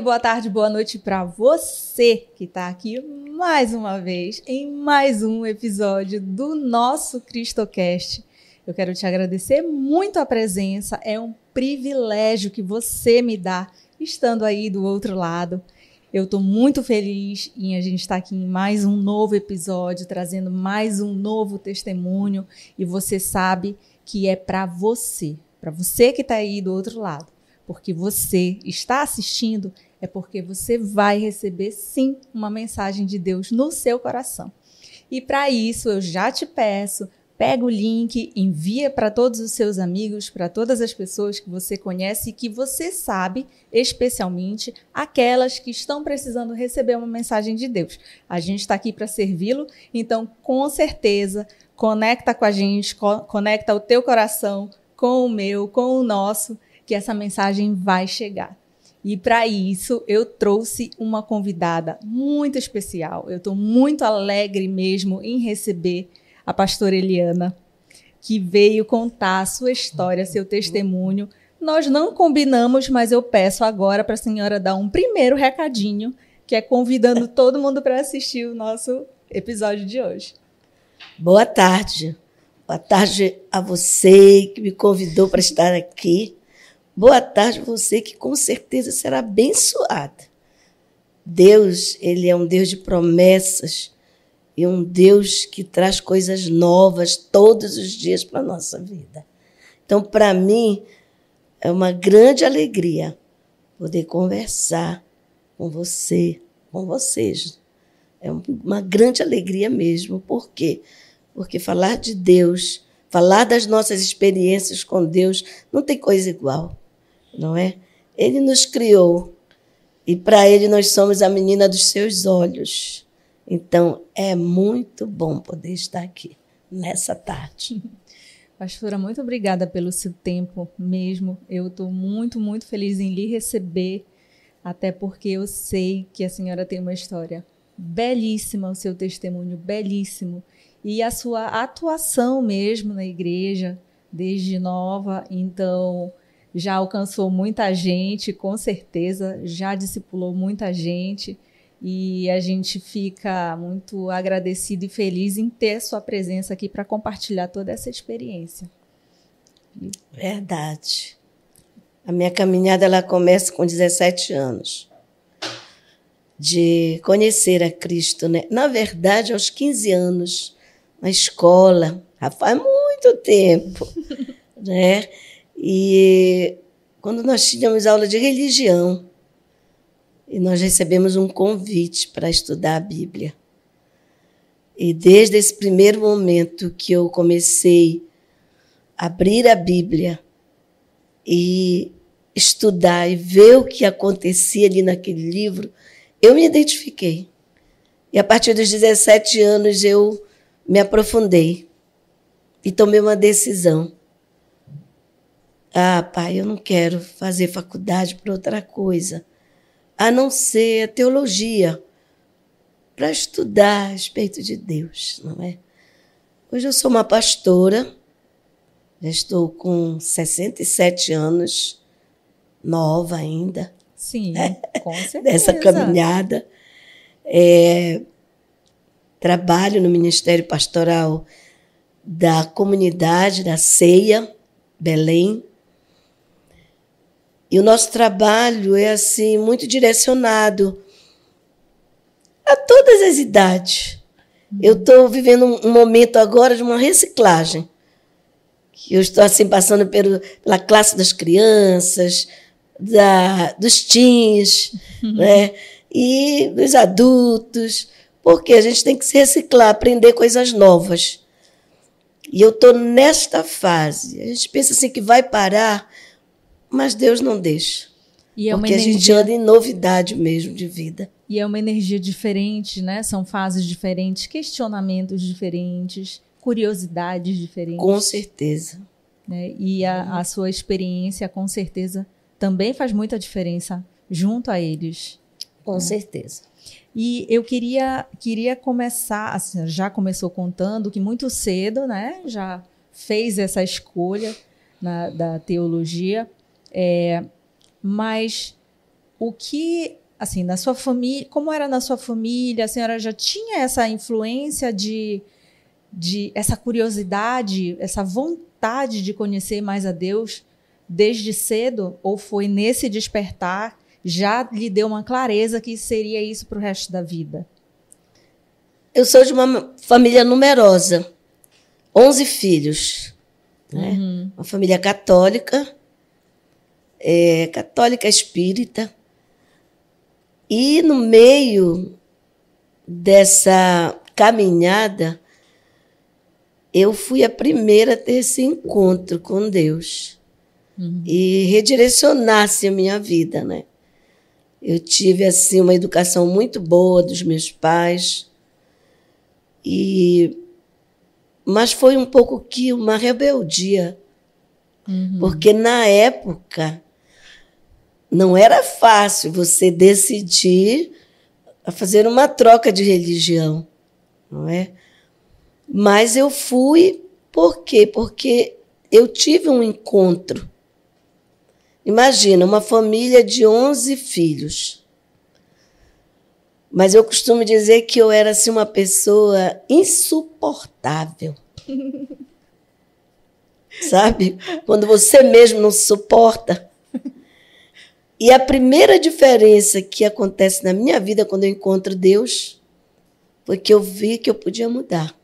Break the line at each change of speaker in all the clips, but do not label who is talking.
boa tarde, boa noite para você que está aqui mais uma vez em mais um episódio do nosso CristoCast. Eu quero te agradecer muito a presença, é um privilégio que você me dá estando aí do outro lado. Eu estou muito feliz em a gente estar aqui em mais um novo episódio, trazendo mais um novo testemunho. E você sabe que é para você, para você que está aí do outro lado. Porque você está assistindo, é porque você vai receber sim uma mensagem de Deus no seu coração. E para isso eu já te peço, pega o link, envia para todos os seus amigos, para todas as pessoas que você conhece e que você sabe, especialmente aquelas que estão precisando receber uma mensagem de Deus. A gente está aqui para servi-lo, então com certeza conecta com a gente, co conecta o teu coração com o meu, com o nosso, que essa mensagem vai chegar. E para isso eu trouxe uma convidada muito especial. Eu estou muito alegre mesmo em receber a pastora Eliana, que veio contar a sua história, seu testemunho. Nós não combinamos, mas eu peço agora para a senhora dar um primeiro recadinho, que é convidando todo mundo para assistir o nosso episódio de hoje.
Boa tarde. Boa tarde a você que me convidou para estar aqui. Boa tarde você que com certeza será abençoada. Deus, ele é um Deus de promessas e um Deus que traz coisas novas todos os dias para a nossa vida. Então, para mim, é uma grande alegria poder conversar com você, com vocês. É uma grande alegria mesmo. Por quê? Porque falar de Deus, falar das nossas experiências com Deus, não tem coisa igual, não é? Ele nos criou e para Ele nós somos a menina dos seus olhos. Então, é muito bom poder estar aqui nessa tarde.
Pastora, muito obrigada pelo seu tempo mesmo. Eu estou muito, muito feliz em lhe receber, até porque eu sei que a senhora tem uma história belíssima, o seu testemunho belíssimo, e a sua atuação mesmo na igreja, desde nova. Então, já alcançou muita gente, com certeza, já discipulou muita gente. E a gente fica muito agradecido e feliz em ter sua presença aqui para compartilhar toda essa experiência.
Verdade. A minha caminhada ela começa com 17 anos de conhecer a Cristo, né? Na verdade, aos 15 anos, na escola, faz muito tempo, né? E quando nós tínhamos aula de religião, e nós recebemos um convite para estudar a Bíblia. E desde esse primeiro momento que eu comecei a abrir a Bíblia e estudar e ver o que acontecia ali naquele livro, eu me identifiquei. E a partir dos 17 anos eu me aprofundei e tomei uma decisão. Ah, pai, eu não quero fazer faculdade para outra coisa a não ser a teologia, para estudar a respeito de Deus, não é? Hoje eu sou uma pastora, já estou com 67 anos, nova ainda.
Sim, com certeza.
Dessa caminhada. É, trabalho no Ministério Pastoral da Comunidade da Ceia, Belém, e o nosso trabalho é assim muito direcionado a todas as idades. Eu estou vivendo um momento agora de uma reciclagem. Eu estou assim passando pelo, pela classe das crianças, da, dos teens, uhum. né? e dos adultos, porque a gente tem que se reciclar, aprender coisas novas. E eu estou nesta fase. A gente pensa assim que vai parar, mas Deus não deixa. É porque energia... a gente anda em novidade mesmo de vida.
E é uma energia diferente, né? São fases diferentes, questionamentos diferentes, curiosidades diferentes.
Com certeza.
Né? E a, a sua experiência, com certeza, também faz muita diferença junto a eles.
Com né? certeza.
E eu queria, queria começar, assim, já começou contando que muito cedo, né, já fez essa escolha na, da teologia. É, mas o que, assim, na sua família, como era na sua família? A senhora já tinha essa influência de, de essa curiosidade, essa vontade de conhecer mais a Deus desde cedo? Ou foi nesse despertar já lhe deu uma clareza que seria isso para o resto da vida?
Eu sou de uma família numerosa, 11 filhos, né? Uhum. Uma família católica, é, católica espírita. E no meio dessa caminhada, eu fui a primeira a ter esse encontro com Deus uhum. e redirecionasse a minha vida, né? Eu tive assim uma educação muito boa dos meus pais. E mas foi um pouco que uma rebeldia. Uhum. Porque na época não era fácil você decidir fazer uma troca de religião, não é? Mas eu fui por quê? Porque eu tive um encontro Imagina, uma família de 11 filhos. Mas eu costumo dizer que eu era assim, uma pessoa insuportável. Sabe? Quando você mesmo não suporta. E a primeira diferença que acontece na minha vida quando eu encontro Deus foi que eu vi que eu podia mudar.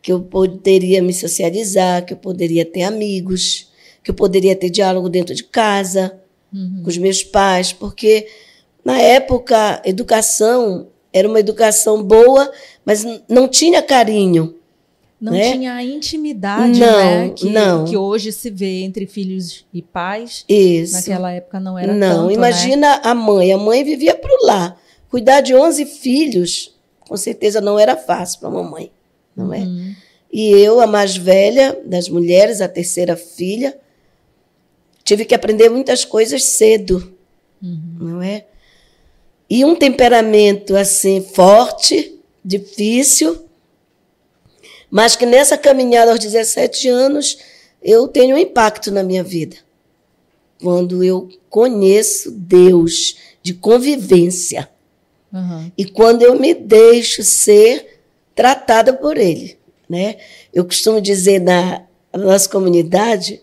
Que eu poderia me socializar, que eu poderia ter amigos que eu poderia ter diálogo dentro de casa, uhum. com os meus pais, porque na época educação era uma educação boa, mas não tinha carinho.
Não
né?
tinha a intimidade
não,
né? que,
não.
que hoje se vê entre filhos e pais.
Isso.
Naquela época não era
Não,
tanto, né?
imagina
né?
a mãe. A mãe vivia para o lar. Cuidar de 11 filhos, com certeza não era fácil para a mamãe, não é? Uhum. E eu, a mais velha das mulheres, a terceira filha, Tive que aprender muitas coisas cedo, uhum. não é? E um temperamento assim forte, difícil, mas que nessa caminhada aos 17 anos eu tenho um impacto na minha vida. Quando eu conheço Deus de convivência. Uhum. E quando eu me deixo ser tratada por Ele. Né? Eu costumo dizer na nossa comunidade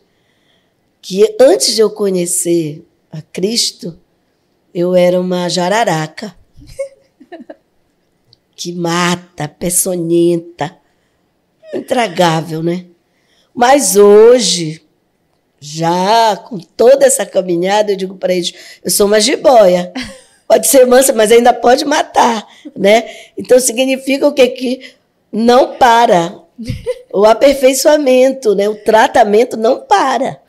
que antes de eu conhecer a Cristo, eu era uma jararaca que mata, peçonhenta, intragável, né? Mas hoje, já com toda essa caminhada, eu digo para eles: eu sou uma jiboia. Pode ser mansa, mas ainda pode matar, né? Então significa o que que não para. O aperfeiçoamento, né? O tratamento não para.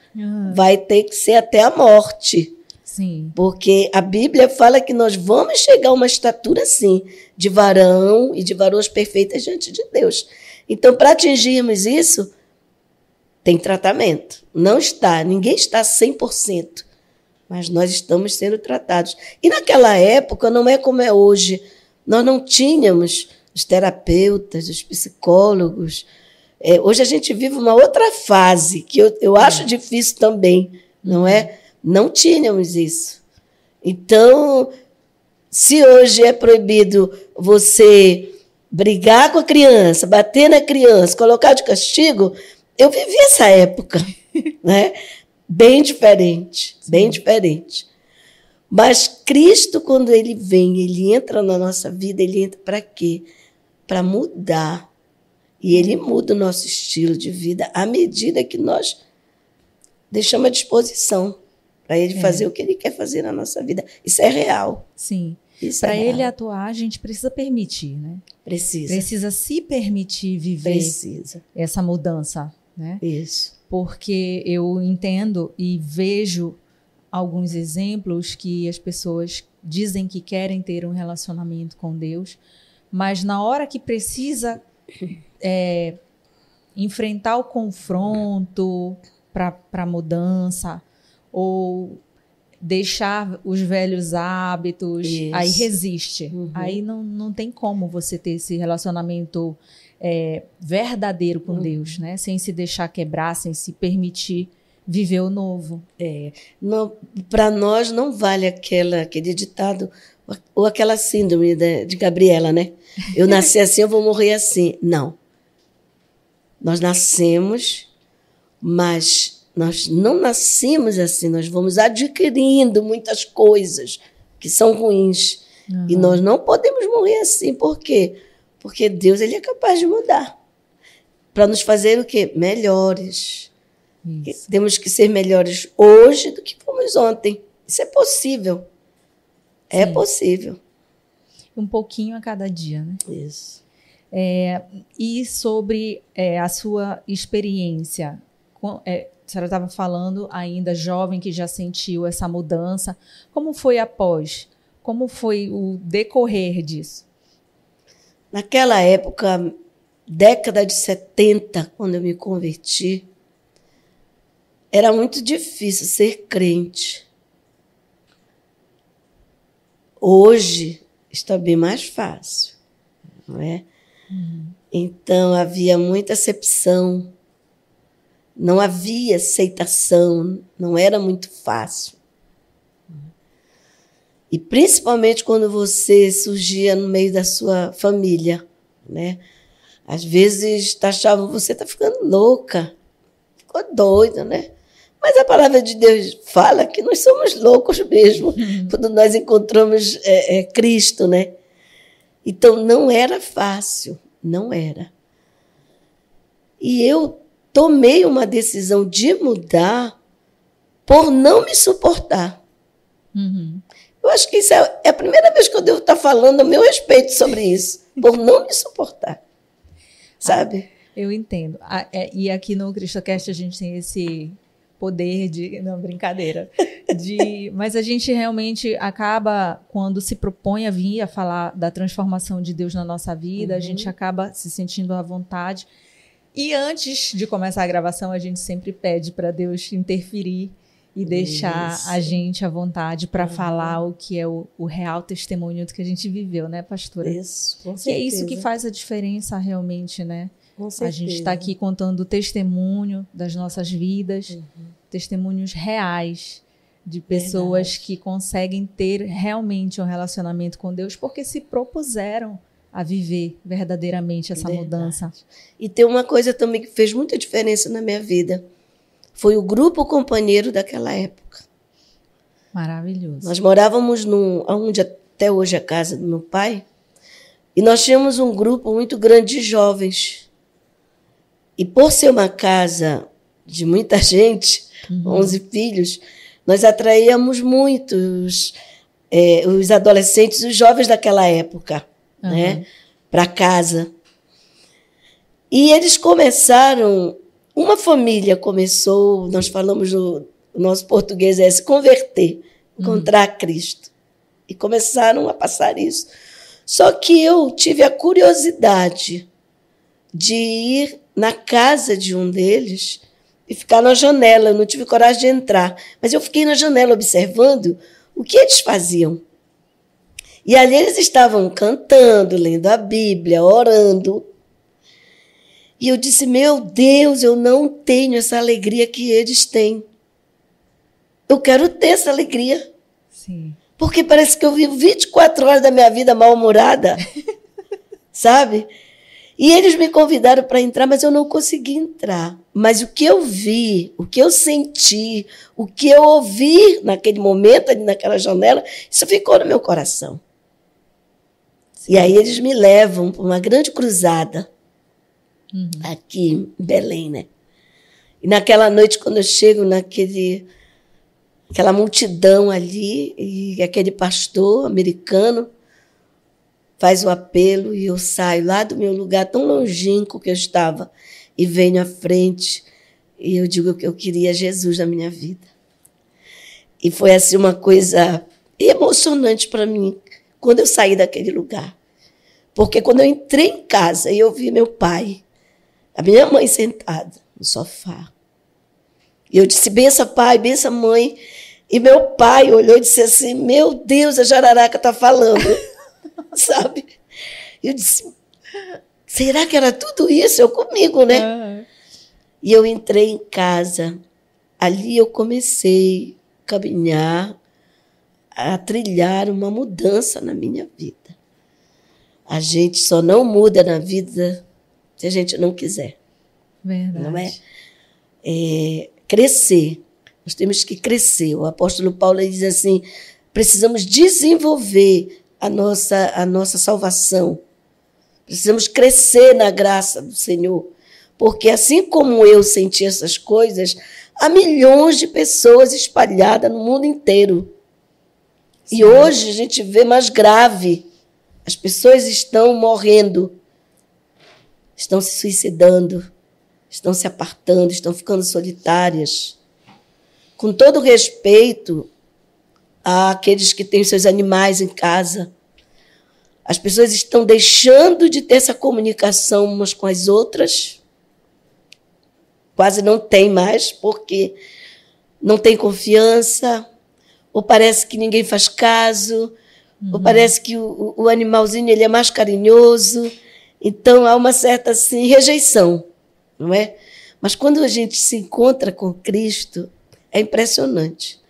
Vai ter que ser até a morte.
Sim.
Porque a Bíblia fala que nós vamos chegar a uma estatura assim, de varão e de varoas perfeitas diante de Deus. Então, para atingirmos isso, tem tratamento. Não está, ninguém está 100%, mas nós estamos sendo tratados. E naquela época não é como é hoje. Nós não tínhamos os terapeutas, os psicólogos, é, hoje a gente vive uma outra fase que eu, eu acho difícil também, não é? Não tínhamos isso. Então, se hoje é proibido você brigar com a criança, bater na criança, colocar de castigo, eu vivi essa época, né? Bem diferente, bem diferente. Mas Cristo, quando ele vem, ele entra na nossa vida, ele entra para quê? Para mudar e ele muda o nosso estilo de vida à medida que nós deixamos à disposição para ele é. fazer o que ele quer fazer na nossa vida. Isso é real.
Sim. Para é ele atuar, a gente precisa permitir, né?
Precisa.
Precisa se permitir viver
precisa.
essa mudança, né?
Isso.
Porque eu entendo e vejo alguns exemplos que as pessoas dizem que querem ter um relacionamento com Deus, mas na hora que precisa é, enfrentar o confronto para mudança ou deixar os velhos hábitos, Isso. aí resiste. Uhum. Aí não, não tem como você ter esse relacionamento é, verdadeiro com uhum. Deus, né? Sem se deixar quebrar, sem se permitir viver o novo.
É, Para nós não vale aquela, aquele ditado ou aquela síndrome de, de Gabriela, né? Eu nasci assim, eu vou morrer assim. Não. Nós nascemos, mas nós não nascemos assim, nós vamos adquirindo muitas coisas que são ruins. Uhum. E nós não podemos morrer assim. Por quê? Porque Deus ele é capaz de mudar. Para nos fazer o quê? Melhores. Temos que ser melhores hoje do que fomos ontem. Isso é possível. É Sim. possível.
Um pouquinho a cada dia, né?
Isso.
É, e sobre é, a sua experiência, é, a senhora estava falando ainda jovem que já sentiu essa mudança. Como foi após? Como foi o decorrer disso?
Naquela época, década de 70, quando eu me converti, era muito difícil ser crente. Hoje está bem mais fácil, não é? Uhum. Então havia muita acepção, não havia aceitação, não era muito fácil. E principalmente quando você surgia no meio da sua família, né? Às vezes achavam você tá ficando louca, ficou doida, né? Mas a palavra de Deus fala que nós somos loucos mesmo quando nós encontramos é, é, Cristo, né? Então não era fácil, não era. E eu tomei uma decisão de mudar por não me suportar. Uhum. Eu acho que isso é, é, a primeira vez que eu devo estar falando a meu respeito sobre isso, por não me suportar. Sabe?
Ah, eu entendo. Ah, é, e aqui no CristoCast a gente tem esse poder de. Não, brincadeira. De, mas a gente realmente acaba, quando se propõe a vir a falar da transformação de Deus na nossa vida, uhum. a gente acaba se sentindo à vontade. E antes de começar a gravação, a gente sempre pede para Deus interferir e deixar Isso. a gente à vontade para uhum. falar o que é o, o, real testemunho do que a gente viveu, né, pastora?
Isso, com
certeza. Que é isso que faz a diferença realmente, né? Com certeza. A gente está aqui contando o testemunho das nossas vidas, uhum. testemunhos reais de pessoas Verdade. que conseguem ter realmente um relacionamento com Deus porque se propuseram a viver verdadeiramente essa Verdade. mudança.
E tem uma coisa também que fez muita diferença na minha vida foi o grupo companheiro daquela época.
Maravilhoso.
Nós morávamos num, onde até hoje é a casa do meu pai, e nós tínhamos um grupo muito grande de jovens. E por ser uma casa de muita gente, uhum. 11 filhos, nós atraíamos muitos é, os adolescentes, os jovens daquela época, uhum. né, para casa. E eles começaram uma família começou, nós falamos no nosso português é se converter, encontrar uhum. Cristo. E começaram a passar isso. Só que eu tive a curiosidade de ir na casa de um deles e ficar na janela. Eu não tive coragem de entrar, mas eu fiquei na janela observando o que eles faziam. E ali eles estavam cantando, lendo a Bíblia, orando. E eu disse: Meu Deus, eu não tenho essa alegria que eles têm. Eu quero ter essa alegria.
Sim.
Porque parece que eu vivo 24 horas da minha vida mal-humorada. sabe? E eles me convidaram para entrar, mas eu não consegui entrar. Mas o que eu vi, o que eu senti, o que eu ouvi naquele momento, ali naquela janela, isso ficou no meu coração. E aí eles me levam para uma grande cruzada uhum. aqui em Belém, né? E naquela noite, quando eu chego naquele aquela multidão ali, e aquele pastor americano faz o apelo e eu saio lá do meu lugar tão longínquo que eu estava e venho à frente e eu digo que eu queria Jesus na minha vida. E foi assim uma coisa emocionante para mim quando eu saí daquele lugar. Porque quando eu entrei em casa e eu vi meu pai a minha mãe sentada no sofá. E eu disse: bença, pai, bença, mãe. E meu pai olhou e disse assim: Meu Deus, a jararaca está falando. Sabe? Eu disse: Será que era tudo isso? Eu comigo, né? Uhum. E eu entrei em casa ali eu comecei a caminhar, a trilhar uma mudança na minha vida. A gente só não muda na vida se a gente não quiser.
Verdade.
Não é? é crescer. Nós temos que crescer. O apóstolo Paulo diz assim: precisamos desenvolver a nossa, a nossa salvação. Precisamos crescer na graça do Senhor. Porque assim como eu senti essas coisas, há milhões de pessoas espalhadas no mundo inteiro. Sim. E hoje a gente vê mais grave. As pessoas estão morrendo, estão se suicidando, estão se apartando, estão ficando solitárias. Com todo respeito àqueles que têm seus animais em casa, as pessoas estão deixando de ter essa comunicação umas com as outras. Quase não tem mais, porque não tem confiança, ou parece que ninguém faz caso, uhum. ou parece que o, o animalzinho ele é mais carinhoso. Então há uma certa assim, rejeição não é? Mas quando a gente se encontra com Cristo, é impressionante.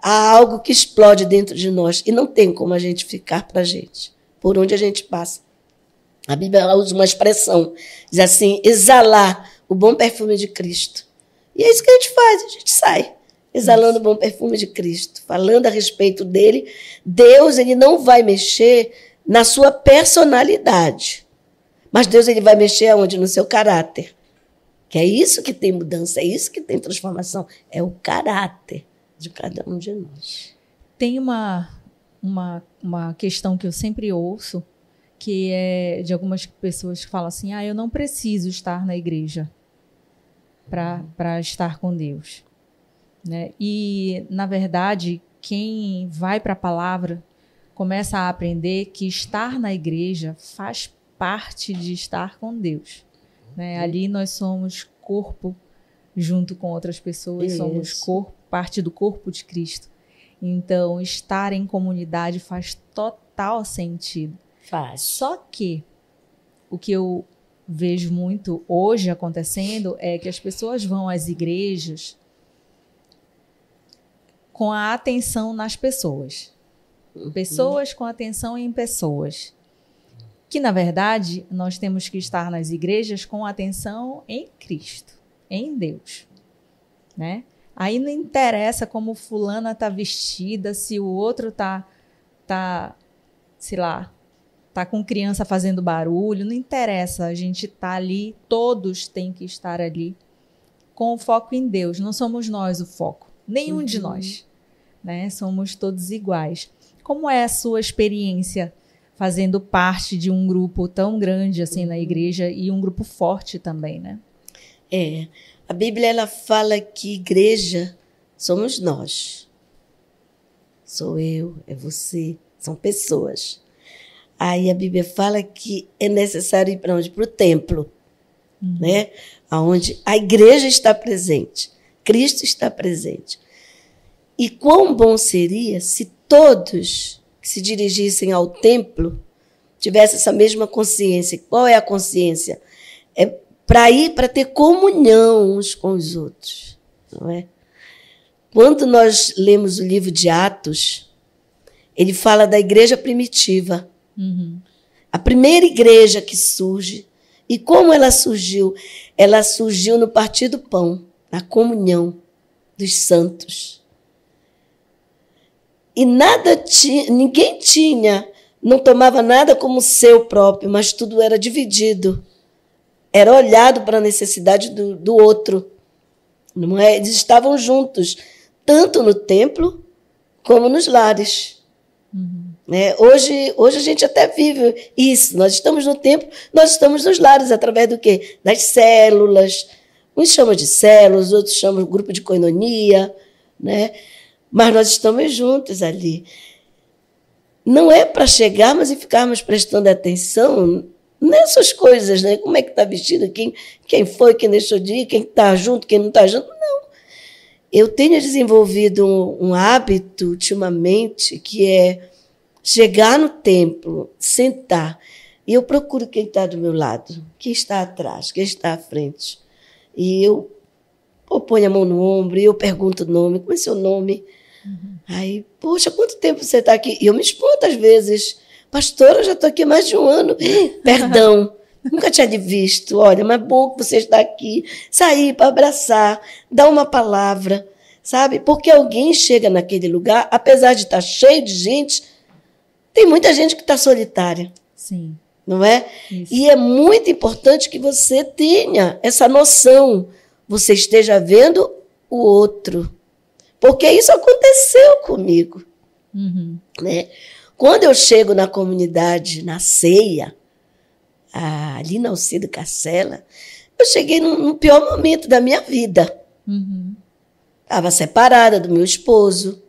Há algo que explode dentro de nós e não tem como a gente ficar para a gente, por onde a gente passa. A Bíblia usa uma expressão, diz assim, exalar o bom perfume de Cristo. E é isso que a gente faz, a gente sai exalando o bom perfume de Cristo, falando a respeito dele. Deus, ele não vai mexer na sua personalidade, mas Deus ele vai mexer aonde? No seu caráter. Que é isso que tem mudança, é isso que tem transformação, é o caráter de cada um de nós.
Tem uma, uma, uma questão que eu sempre ouço, que é de algumas pessoas que falam assim: ah, eu não preciso estar na igreja para estar com Deus. Né? E, na verdade, quem vai para a palavra começa a aprender que estar na igreja faz parte de estar com Deus. Né? Ali nós somos corpo junto com outras pessoas, Isso. somos corpo, parte do corpo de Cristo. Então, estar em comunidade faz total sentido.
Faz.
Só que o que eu vejo muito hoje acontecendo é que as pessoas vão às igrejas com a atenção nas pessoas. Uhum. Pessoas com atenção em pessoas que na verdade nós temos que estar nas igrejas com atenção em Cristo, em Deus, né? Aí não interessa como fulana tá vestida, se o outro tá tá, sei lá, tá com criança fazendo barulho, não interessa, a gente tá ali, todos têm que estar ali com o foco em Deus, não somos nós o foco, nenhum uhum. de nós, né? Somos todos iguais. Como é a sua experiência fazendo parte de um grupo tão grande assim na igreja e um grupo forte também, né?
É. A Bíblia ela fala que igreja somos nós. Sou eu, é você, são pessoas. Aí a Bíblia fala que é necessário ir para onde? Para o templo, uhum. né? Aonde a igreja está presente, Cristo está presente. E quão bom seria se todos que se dirigissem ao templo tivessem essa mesma consciência. Qual é a consciência? É para ir para ter comunhão uns com os outros, não é? Quando nós lemos o livro de Atos, ele fala da igreja primitiva. Uhum. A primeira igreja que surge. E como ela surgiu? Ela surgiu no partir do pão, na comunhão dos santos. E nada tinha, ninguém tinha, não tomava nada como seu próprio, mas tudo era dividido. Era olhado para a necessidade do, do outro. Não é? Eles estavam juntos, tanto no templo como nos lares. Uhum. É, hoje, hoje a gente até vive isso. Nós estamos no templo, nós estamos nos lares, através do quê? Das células. Uns chamam de células, outros chamam de grupo de coinonia, né? Mas nós estamos juntos ali. Não é para chegarmos e ficarmos prestando atenção nessas coisas, né? Como é que está vestido, quem, quem foi, quem deixou de ir, quem está junto, quem não está junto. Não. Eu tenho desenvolvido um, um hábito ultimamente que é chegar no templo, sentar, e eu procuro quem está do meu lado, quem está atrás, quem está à frente. E eu ou põe a mão no ombro, e eu pergunto o nome, como é seu nome? Uhum. Aí, poxa, quanto tempo você está aqui? E eu me espanto às vezes. Pastora, eu já estou aqui mais de um ano. Perdão, nunca tinha visto. Olha, mas bom que você está aqui. Sair para abraçar, dar uma palavra, sabe? Porque alguém chega naquele lugar, apesar de estar tá cheio de gente, tem muita gente que está solitária.
Sim.
Não é? Isso. E é muito importante que você tenha essa noção. Você esteja vendo o outro. Porque isso aconteceu comigo. Uhum. Né? Quando eu chego na comunidade, na ceia, ali na Alcido Cacela, eu cheguei no, no, pior momento da minha vida. Estava uhum. separada do meu esposo.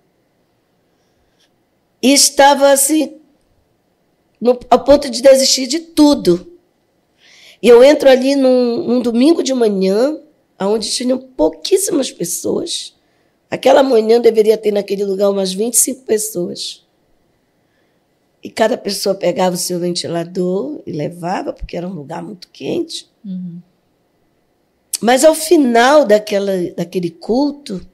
E estava assim, no, ao ponto de desistir de tudo. E eu entro ali num, num domingo de manhã, onde tinham pouquíssimas pessoas. Aquela manhã deveria ter naquele lugar umas 25 pessoas. E cada pessoa pegava o seu ventilador e levava, porque era um lugar muito quente. Uhum. Mas ao final daquela, daquele culto,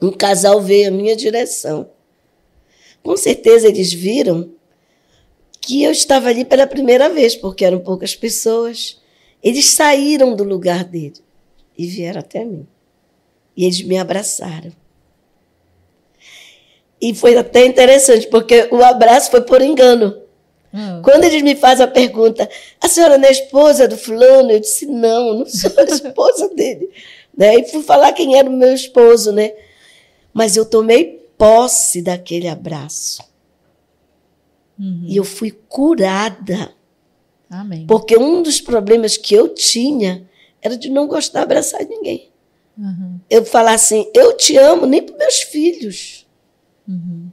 um casal veio à minha direção. Com certeza eles viram que eu estava ali pela primeira vez, porque eram poucas pessoas. Eles saíram do lugar dele e vieram até mim. E eles me abraçaram. E foi até interessante, porque o abraço foi por engano. Hum. Quando eles me fazem a pergunta, a senhora não é esposa do fulano? Eu disse, não, não sou a esposa dele. Né? E fui falar quem era o meu esposo, né? Mas eu tomei posse daquele abraço. Uhum. E eu fui curada.
Amém.
Porque um dos problemas que eu tinha era de não gostar de abraçar ninguém. Uhum. Eu falar assim, eu te amo, nem para meus filhos. Uhum.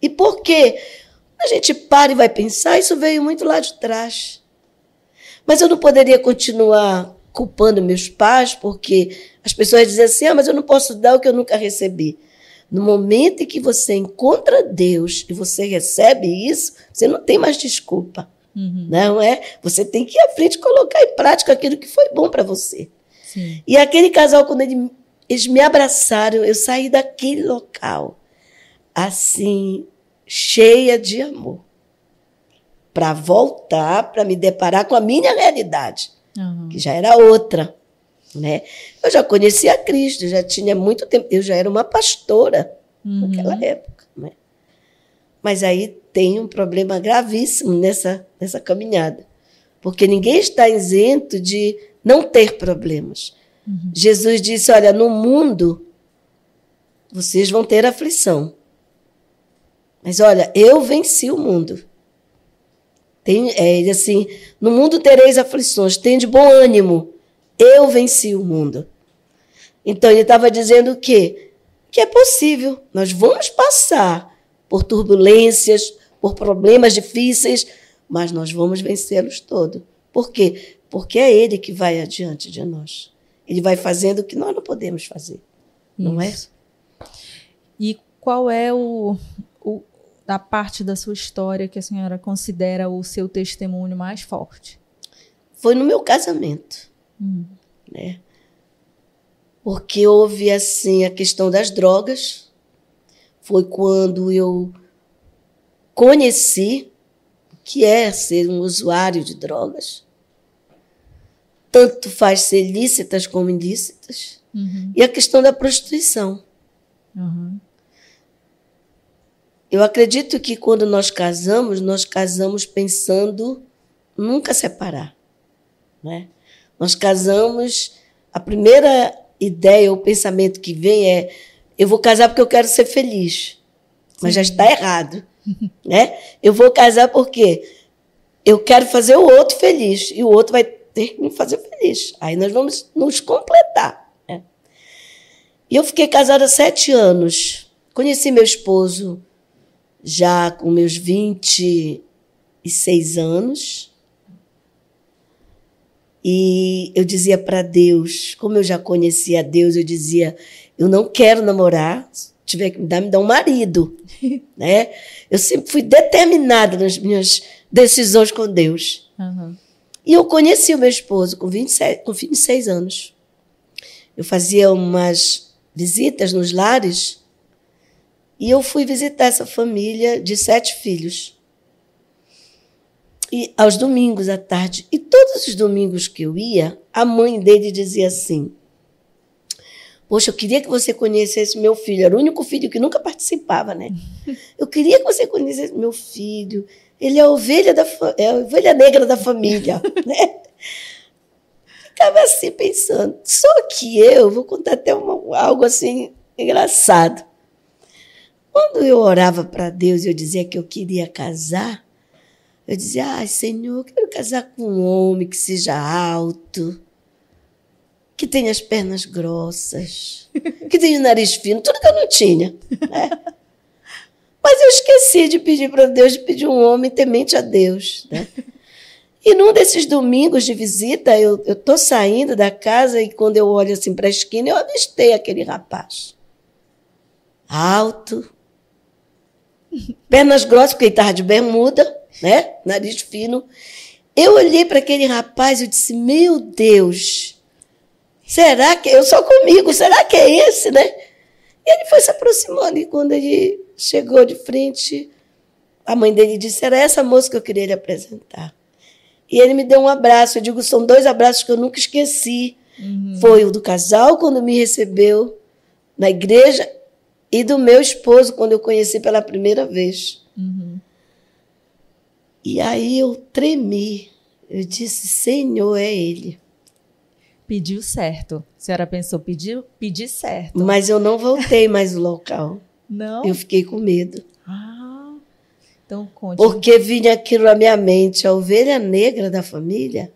E por quê? A gente para e vai pensar, isso veio muito lá de trás. Mas eu não poderia continuar culpando meus pais, porque as pessoas dizem assim: ah, mas eu não posso dar o que eu nunca recebi. No momento em que você encontra Deus e você recebe isso, você não tem mais desculpa. Uhum. Não é? Você tem que ir à frente e colocar em prática aquilo que foi bom para você. Sim. E aquele casal, quando ele, eles me abraçaram, eu saí daquele local assim, cheia de amor, para voltar, para me deparar com a minha realidade, uhum. que já era outra. Né? Eu já conhecia Cristo, já tinha muito tempo, eu já era uma pastora uhum. naquela época. Né? Mas aí tem um problema gravíssimo nessa, nessa caminhada, porque ninguém está isento de não ter problemas. Uhum. Jesus disse: Olha, no mundo vocês vão ter aflição. Mas olha, eu venci o mundo. Tem, é, assim, no mundo tereis aflições, tem de bom ânimo. Eu venci o mundo. Então ele estava dizendo o quê? Que é possível. Nós vamos passar por turbulências, por problemas difíceis, mas nós vamos vencê-los todos. Por quê? Porque é Ele que vai adiante de nós. Ele vai fazendo o que nós não podemos fazer. Não é?
E qual é o, o, da parte da sua história que a senhora considera o seu testemunho mais forte?
Foi no meu casamento. Hum. Né? Porque houve assim a questão das drogas. Foi quando eu conheci o que é ser um usuário de drogas tanto faz ser lícitas como ilícitas. Uhum. E a questão da prostituição. Uhum. Eu acredito que quando nós casamos, nós casamos pensando nunca separar. Né? Nós casamos, a primeira ideia ou pensamento que vem é: eu vou casar porque eu quero ser feliz. Mas Sim. já está errado. né? Eu vou casar porque eu quero fazer o outro feliz e o outro vai ter que me fazer feliz. Aí nós vamos nos completar. Né? E eu fiquei casada sete anos. Conheci meu esposo já com meus 26 anos. E eu dizia para Deus, como eu já conhecia Deus, eu dizia: eu não quero namorar, tiver que me dar, me dar um marido. né? Eu sempre fui determinada nas minhas decisões com Deus. Uhum. E eu conheci o meu esposo com 27, com 26 anos. eu fazia umas visitas nos lares e eu fui visitar essa família de sete filhos. E aos domingos à tarde, e todos os domingos que eu ia, a mãe dele dizia assim: Poxa, eu queria que você conhecesse meu filho. Era o único filho que nunca participava, né? Eu queria que você conhecesse meu filho. Ele é a ovelha, da, é a ovelha negra da família, né? Ficava assim pensando. Só que eu, vou contar até uma, algo assim engraçado. Quando eu orava para Deus e eu dizia que eu queria casar, eu dizia, ai, Senhor, eu quero casar com um homem que seja alto, que tenha as pernas grossas, que tenha o nariz fino, tudo que eu não tinha. Né? Mas eu esqueci de pedir para Deus, de pedir um homem temente a Deus. Né? E num desses domingos de visita, eu estou saindo da casa e quando eu olho assim para a esquina, eu avistei aquele rapaz. Alto, pernas grossas, porque ele estava de bermuda, né? nariz fino. Eu olhei para aquele rapaz e disse: Meu Deus, Será que eu sou comigo? Será que é esse, né? E ele foi se aproximando e quando ele chegou de frente, a mãe dele disse: Era essa moça que eu queria lhe apresentar. E ele me deu um abraço. Eu digo: são dois abraços que eu nunca esqueci. Uhum. Foi o do casal, quando me recebeu na igreja, e do meu esposo, quando eu conheci pela primeira vez. Uhum. E aí eu tremi. Eu disse: Senhor, é ele.
Pediu certo. A senhora pensou, pediu, pedir certo.
Mas eu não voltei mais no local.
Não?
Eu fiquei com medo.
Ah, então conte.
Porque vinha aquilo na minha mente, a ovelha negra da família.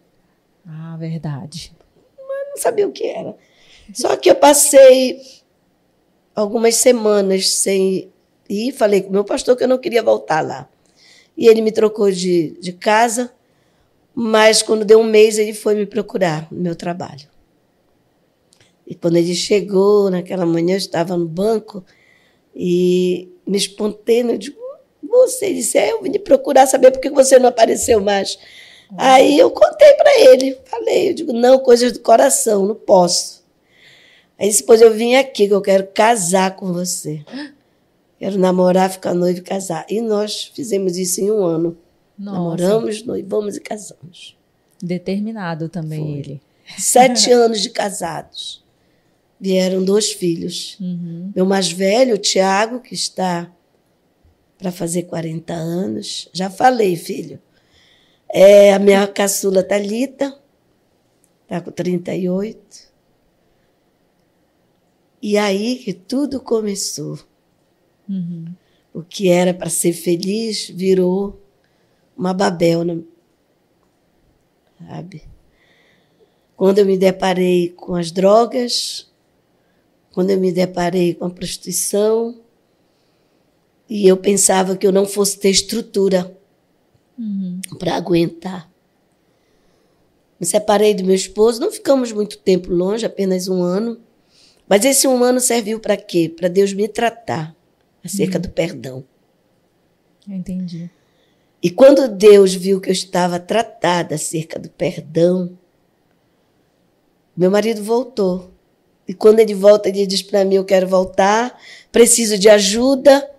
Ah, verdade.
Mas não sabia o que era. Só que eu passei algumas semanas sem ir, falei com meu pastor que eu não queria voltar lá. E ele me trocou de, de casa mas quando deu um mês, ele foi me procurar no meu trabalho. E quando ele chegou, naquela manhã, eu estava no banco e me espontâneo, eu digo, você disse, é, eu vim procurar saber por que você não apareceu mais. Uhum. Aí eu contei para ele, falei, eu digo, não, coisas do coração, não posso. Aí depois eu vim aqui, que eu quero casar com você. Quero namorar, ficar noivo e casar. E nós fizemos isso em um ano. Nossa. Namoramos, noivamos e casamos.
Determinado também Foi. ele.
Sete anos de casados. Vieram dois filhos. Uhum. Meu mais velho, o Tiago, que está para fazer 40 anos. Já falei, filho. É a minha caçula Talita, está com 38. E aí que tudo começou. Uhum. O que era para ser feliz virou uma Babel, né? sabe? Quando eu me deparei com as drogas, quando eu me deparei com a prostituição, e eu pensava que eu não fosse ter estrutura uhum. para aguentar. Me separei do meu esposo, não ficamos muito tempo longe, apenas um ano. Mas esse um ano serviu para quê? Para Deus me tratar acerca uhum. do perdão.
Eu entendi.
E quando Deus viu que eu estava tratada acerca do perdão, meu marido voltou. E quando ele volta, ele diz para mim: Eu quero voltar, preciso de ajuda.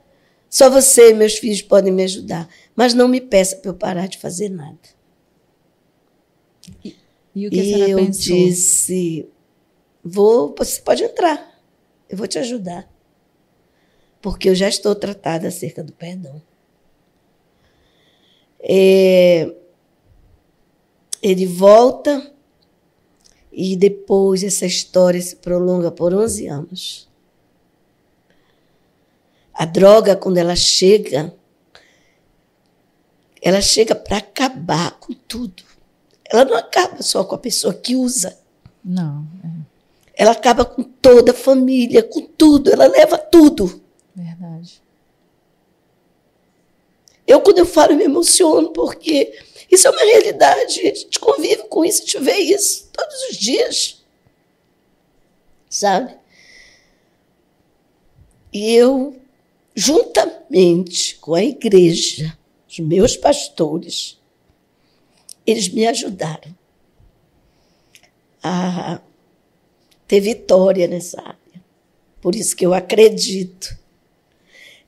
Só você e meus filhos podem me ajudar. Mas não me peça para eu parar de fazer nada.
E, e o que e
eu
pensou?
disse: Vou, você pode entrar. Eu vou te ajudar. Porque eu já estou tratada acerca do perdão. É, ele volta e depois essa história se prolonga por 11 anos. A droga, quando ela chega, ela chega para acabar com tudo. Ela não acaba só com a pessoa que usa.
Não. É.
Ela acaba com toda a família, com tudo. Ela leva tudo.
Verdade.
Eu, quando eu falo, me emociono, porque isso é uma realidade. A gente convive com isso, a gente vê isso todos os dias. Sabe? E eu, juntamente com a igreja, os meus pastores, eles me ajudaram a ter vitória nessa área. Por isso que eu acredito.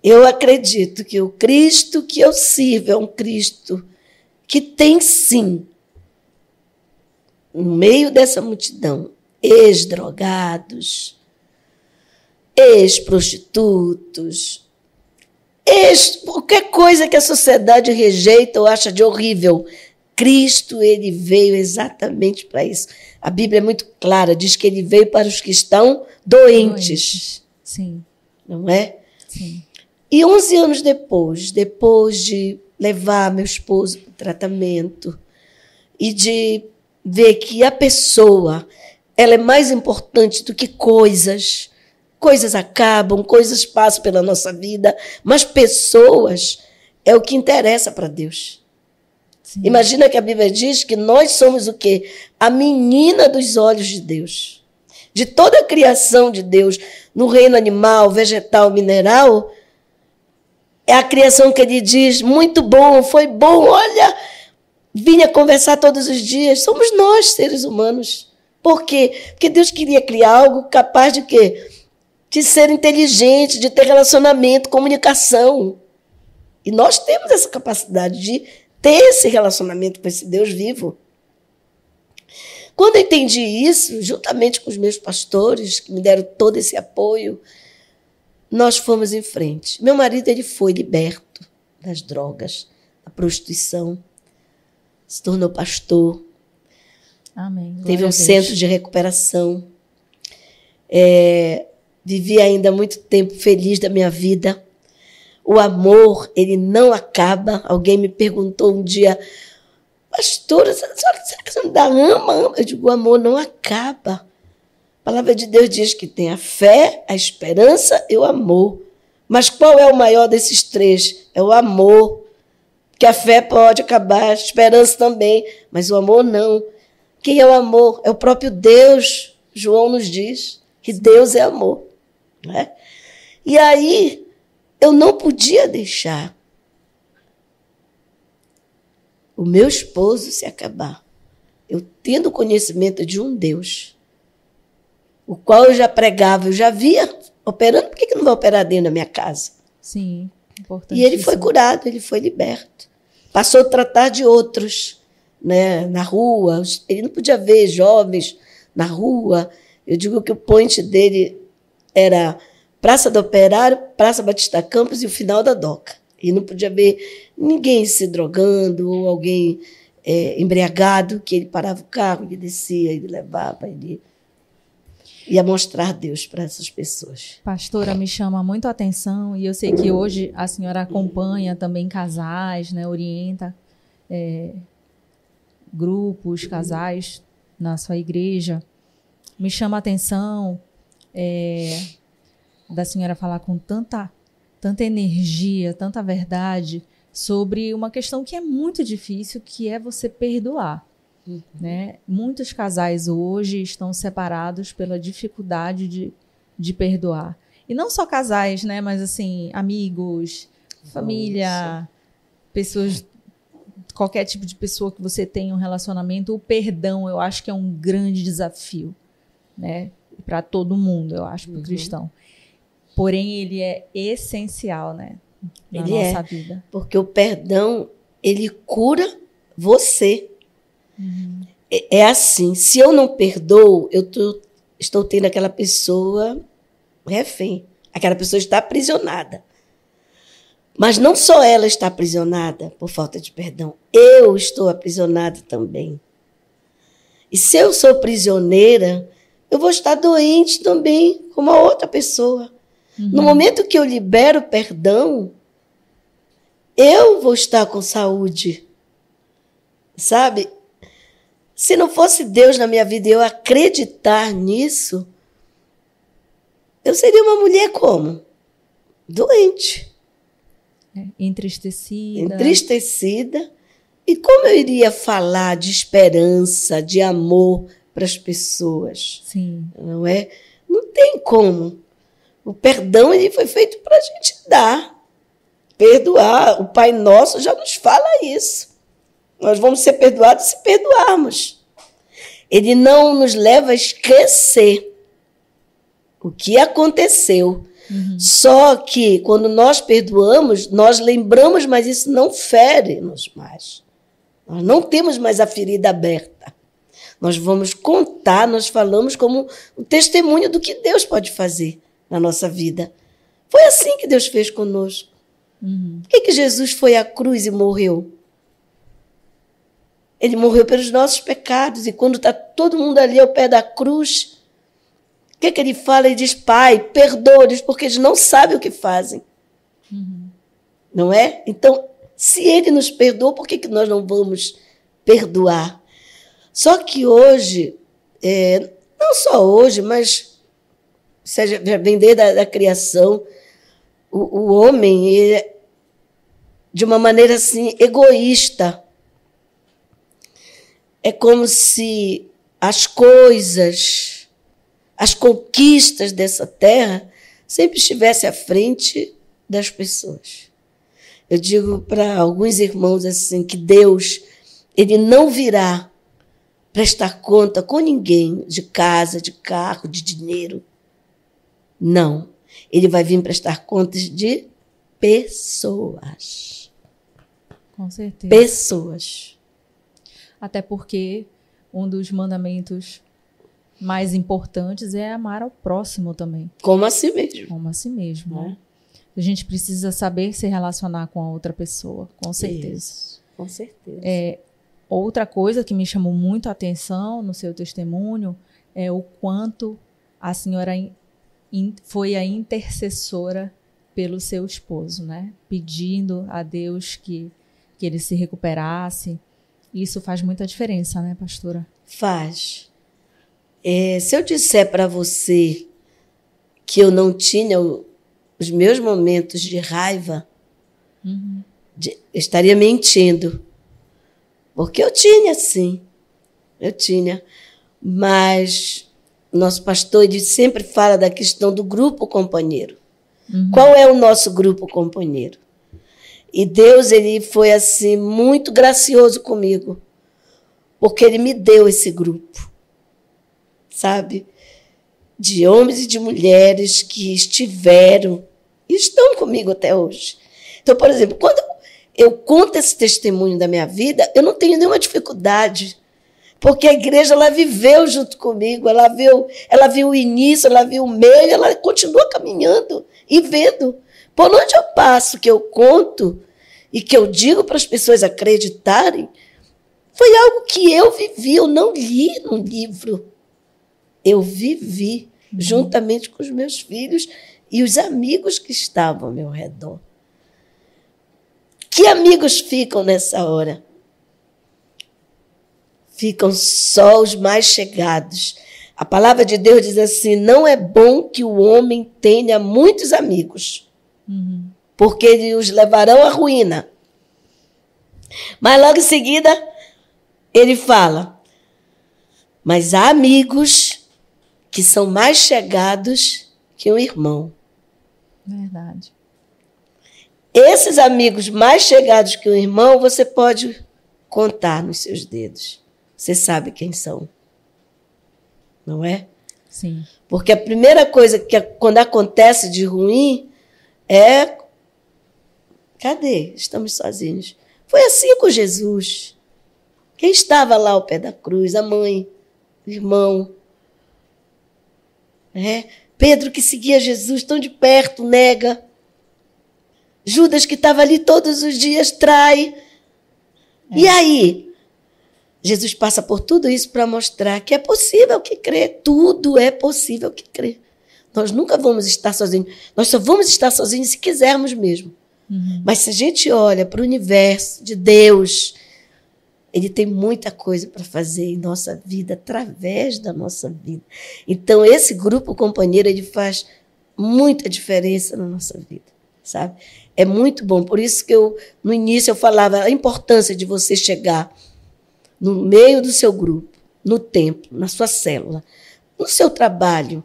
Eu acredito que o Cristo que eu sirvo é um Cristo que tem sim, no meio dessa multidão, ex-drogados, ex-prostitutos, ex qualquer coisa que a sociedade rejeita ou acha de horrível. Cristo, ele veio exatamente para isso. A Bíblia é muito clara, diz que ele veio para os que estão doentes. doentes.
Sim.
Não é?
Sim.
E 11 anos depois, depois de levar meu esposo para o tratamento e de ver que a pessoa ela é mais importante do que coisas. Coisas acabam, coisas passam pela nossa vida, mas pessoas é o que interessa para Deus. Sim. Imagina que a Bíblia diz que nós somos o quê? A menina dos olhos de Deus. De toda a criação de Deus, no reino animal, vegetal, mineral, é a criação que ele diz: muito bom, foi bom, olha, vinha conversar todos os dias. Somos nós, seres humanos. Por quê? Porque Deus queria criar algo capaz de quê? De ser inteligente, de ter relacionamento, comunicação. E nós temos essa capacidade de ter esse relacionamento com esse Deus vivo. Quando eu entendi isso, juntamente com os meus pastores, que me deram todo esse apoio, nós fomos em frente. Meu marido ele foi liberto das drogas, da prostituição, se tornou pastor.
Amém.
Teve um centro de recuperação. É, vivi ainda muito tempo feliz da minha vida. O amor, ele não acaba. Alguém me perguntou um dia, Pastora, será que você ainda ama? Eu digo, o amor não acaba. A palavra de Deus diz que tem a fé, a esperança e o amor. Mas qual é o maior desses três? É o amor. Que a fé pode acabar, a esperança também, mas o amor não. Quem é o amor? É o próprio Deus. João nos diz que Deus é amor. Né? E aí, eu não podia deixar o meu esposo se acabar, eu tendo conhecimento de um Deus, o qual eu já pregava, eu já via operando, por que, que não vai operar dentro da minha casa?
Sim, importante.
E ele foi curado, ele foi liberto. Passou a tratar de outros, né, na rua. Ele não podia ver jovens na rua. Eu digo que o point dele era Praça do Operário, Praça Batista Campos e o final da Doca. E não podia ver ninguém se drogando ou alguém é, embriagado, que ele parava o carro, ele descia, ele levava, ele ia mostrar Deus para essas pessoas.
Pastora, me chama muito a atenção e eu sei que hoje a senhora acompanha também casais, né, orienta é, grupos, casais na sua igreja. Me chama a atenção é, da senhora falar com tanta tanta energia, tanta verdade sobre uma questão que é muito difícil, que é você perdoar. Uhum. Né? Muitos casais hoje estão separados pela dificuldade de, de perdoar. E não só casais, né? Mas assim, amigos, família, Nossa. pessoas, qualquer tipo de pessoa que você tenha um relacionamento, o perdão eu acho que é um grande desafio, né? Para todo mundo, eu acho, para o uhum. cristão. Porém, ele é essencial, né? Na ele nossa é, vida.
Porque o perdão, ele cura você. Uhum. É, é, assim, se eu não perdoo, eu tô, estou tendo aquela pessoa refém. Aquela pessoa está aprisionada. Mas não só ela está aprisionada por falta de perdão, eu estou aprisionada também. E se eu sou prisioneira, eu vou estar doente também, como a outra pessoa. Uhum. No momento que eu libero perdão, eu vou estar com saúde. Sabe? Se não fosse Deus na minha vida e eu acreditar nisso, eu seria uma mulher como? Doente.
É, entristecida.
Entristecida. E como eu iria falar de esperança, de amor para as pessoas?
Sim.
Não é? Não tem como. O perdão ele foi feito para a gente dar. Perdoar. O Pai Nosso já nos fala isso. Nós vamos ser perdoados se perdoarmos. Ele não nos leva a esquecer. o que aconteceu. Uhum. Só que quando nós perdoamos, nós lembramos, mas isso não fere-nos mais. Nós não temos mais a ferida aberta. Nós vamos contar, nós falamos como um testemunho do que Deus pode fazer na nossa vida. Foi assim que Deus fez conosco. Uhum. Por que, que Jesus foi à cruz e morreu? Ele morreu pelos nossos pecados. E quando está todo mundo ali ao pé da cruz, o que, que ele fala? Ele diz: Pai, perdoa-lhes, porque eles não sabem o que fazem. Uhum. Não é? Então, se ele nos perdoou, por que, que nós não vamos perdoar? Só que hoje, é, não só hoje, mas seja, vem desde a da criação, o, o homem, ele, de uma maneira assim, egoísta. É como se as coisas, as conquistas dessa terra sempre estivessem à frente das pessoas. Eu digo para alguns irmãos assim que Deus, ele não virá prestar conta com ninguém de casa, de carro, de dinheiro. Não. Ele vai vir prestar contas de pessoas.
Com certeza.
Pessoas.
Até porque um dos mandamentos mais importantes é amar ao próximo também.
Como a si mesmo.
Como a si mesmo. É. Né? A gente precisa saber se relacionar com a outra pessoa, com certeza. Isso,
com certeza.
É, outra coisa que me chamou muito a atenção no seu testemunho é o quanto a senhora in, in, foi a intercessora pelo seu esposo, né? Pedindo a Deus que que ele se recuperasse. Isso faz muita diferença, né, pastora?
Faz. É, se eu disser para você que eu não tinha o, os meus momentos de raiva, uhum. de, estaria mentindo. Porque eu tinha, sim. Eu tinha. Mas nosso pastor ele sempre fala da questão do grupo companheiro. Uhum. Qual é o nosso grupo companheiro? E Deus, ele foi assim muito gracioso comigo, porque ele me deu esse grupo, sabe? De homens e de mulheres que estiveram e estão comigo até hoje. Então, por exemplo, quando eu conto esse testemunho da minha vida, eu não tenho nenhuma dificuldade, porque a igreja ela viveu junto comigo, ela viu, ela viu o início, ela viu o meio, ela continua caminhando e vendo. Por onde eu passo, que eu conto e que eu digo para as pessoas acreditarem, foi algo que eu vivi, eu não li no livro. Eu vivi uhum. juntamente com os meus filhos e os amigos que estavam ao meu redor. Que amigos ficam nessa hora? Ficam só os mais chegados. A palavra de Deus diz assim: não é bom que o homem tenha muitos amigos. Uhum porque eles os levarão à ruína. Mas logo em seguida, ele fala: Mas há amigos que são mais chegados que um irmão.
Verdade.
Esses amigos mais chegados que um irmão, você pode contar nos seus dedos. Você sabe quem são. Não é?
Sim.
Porque a primeira coisa que quando acontece de ruim é Cadê? Estamos sozinhos. Foi assim com Jesus. Quem estava lá ao pé da cruz? A mãe, o irmão. É? Pedro, que seguia Jesus tão de perto, nega. Judas, que estava ali todos os dias, trai. É. E aí? Jesus passa por tudo isso para mostrar que é possível que crer. Tudo é possível que crer. Nós nunca vamos estar sozinhos. Nós só vamos estar sozinhos se quisermos mesmo. Uhum. Mas se a gente olha para o universo de Deus, ele tem muita coisa para fazer em nossa vida, através da nossa vida. Então, esse grupo companheiro, ele faz muita diferença na nossa vida, sabe? É muito bom. Por isso que eu, no início, eu falava a importância de você chegar no meio do seu grupo, no templo, na sua célula, no seu trabalho.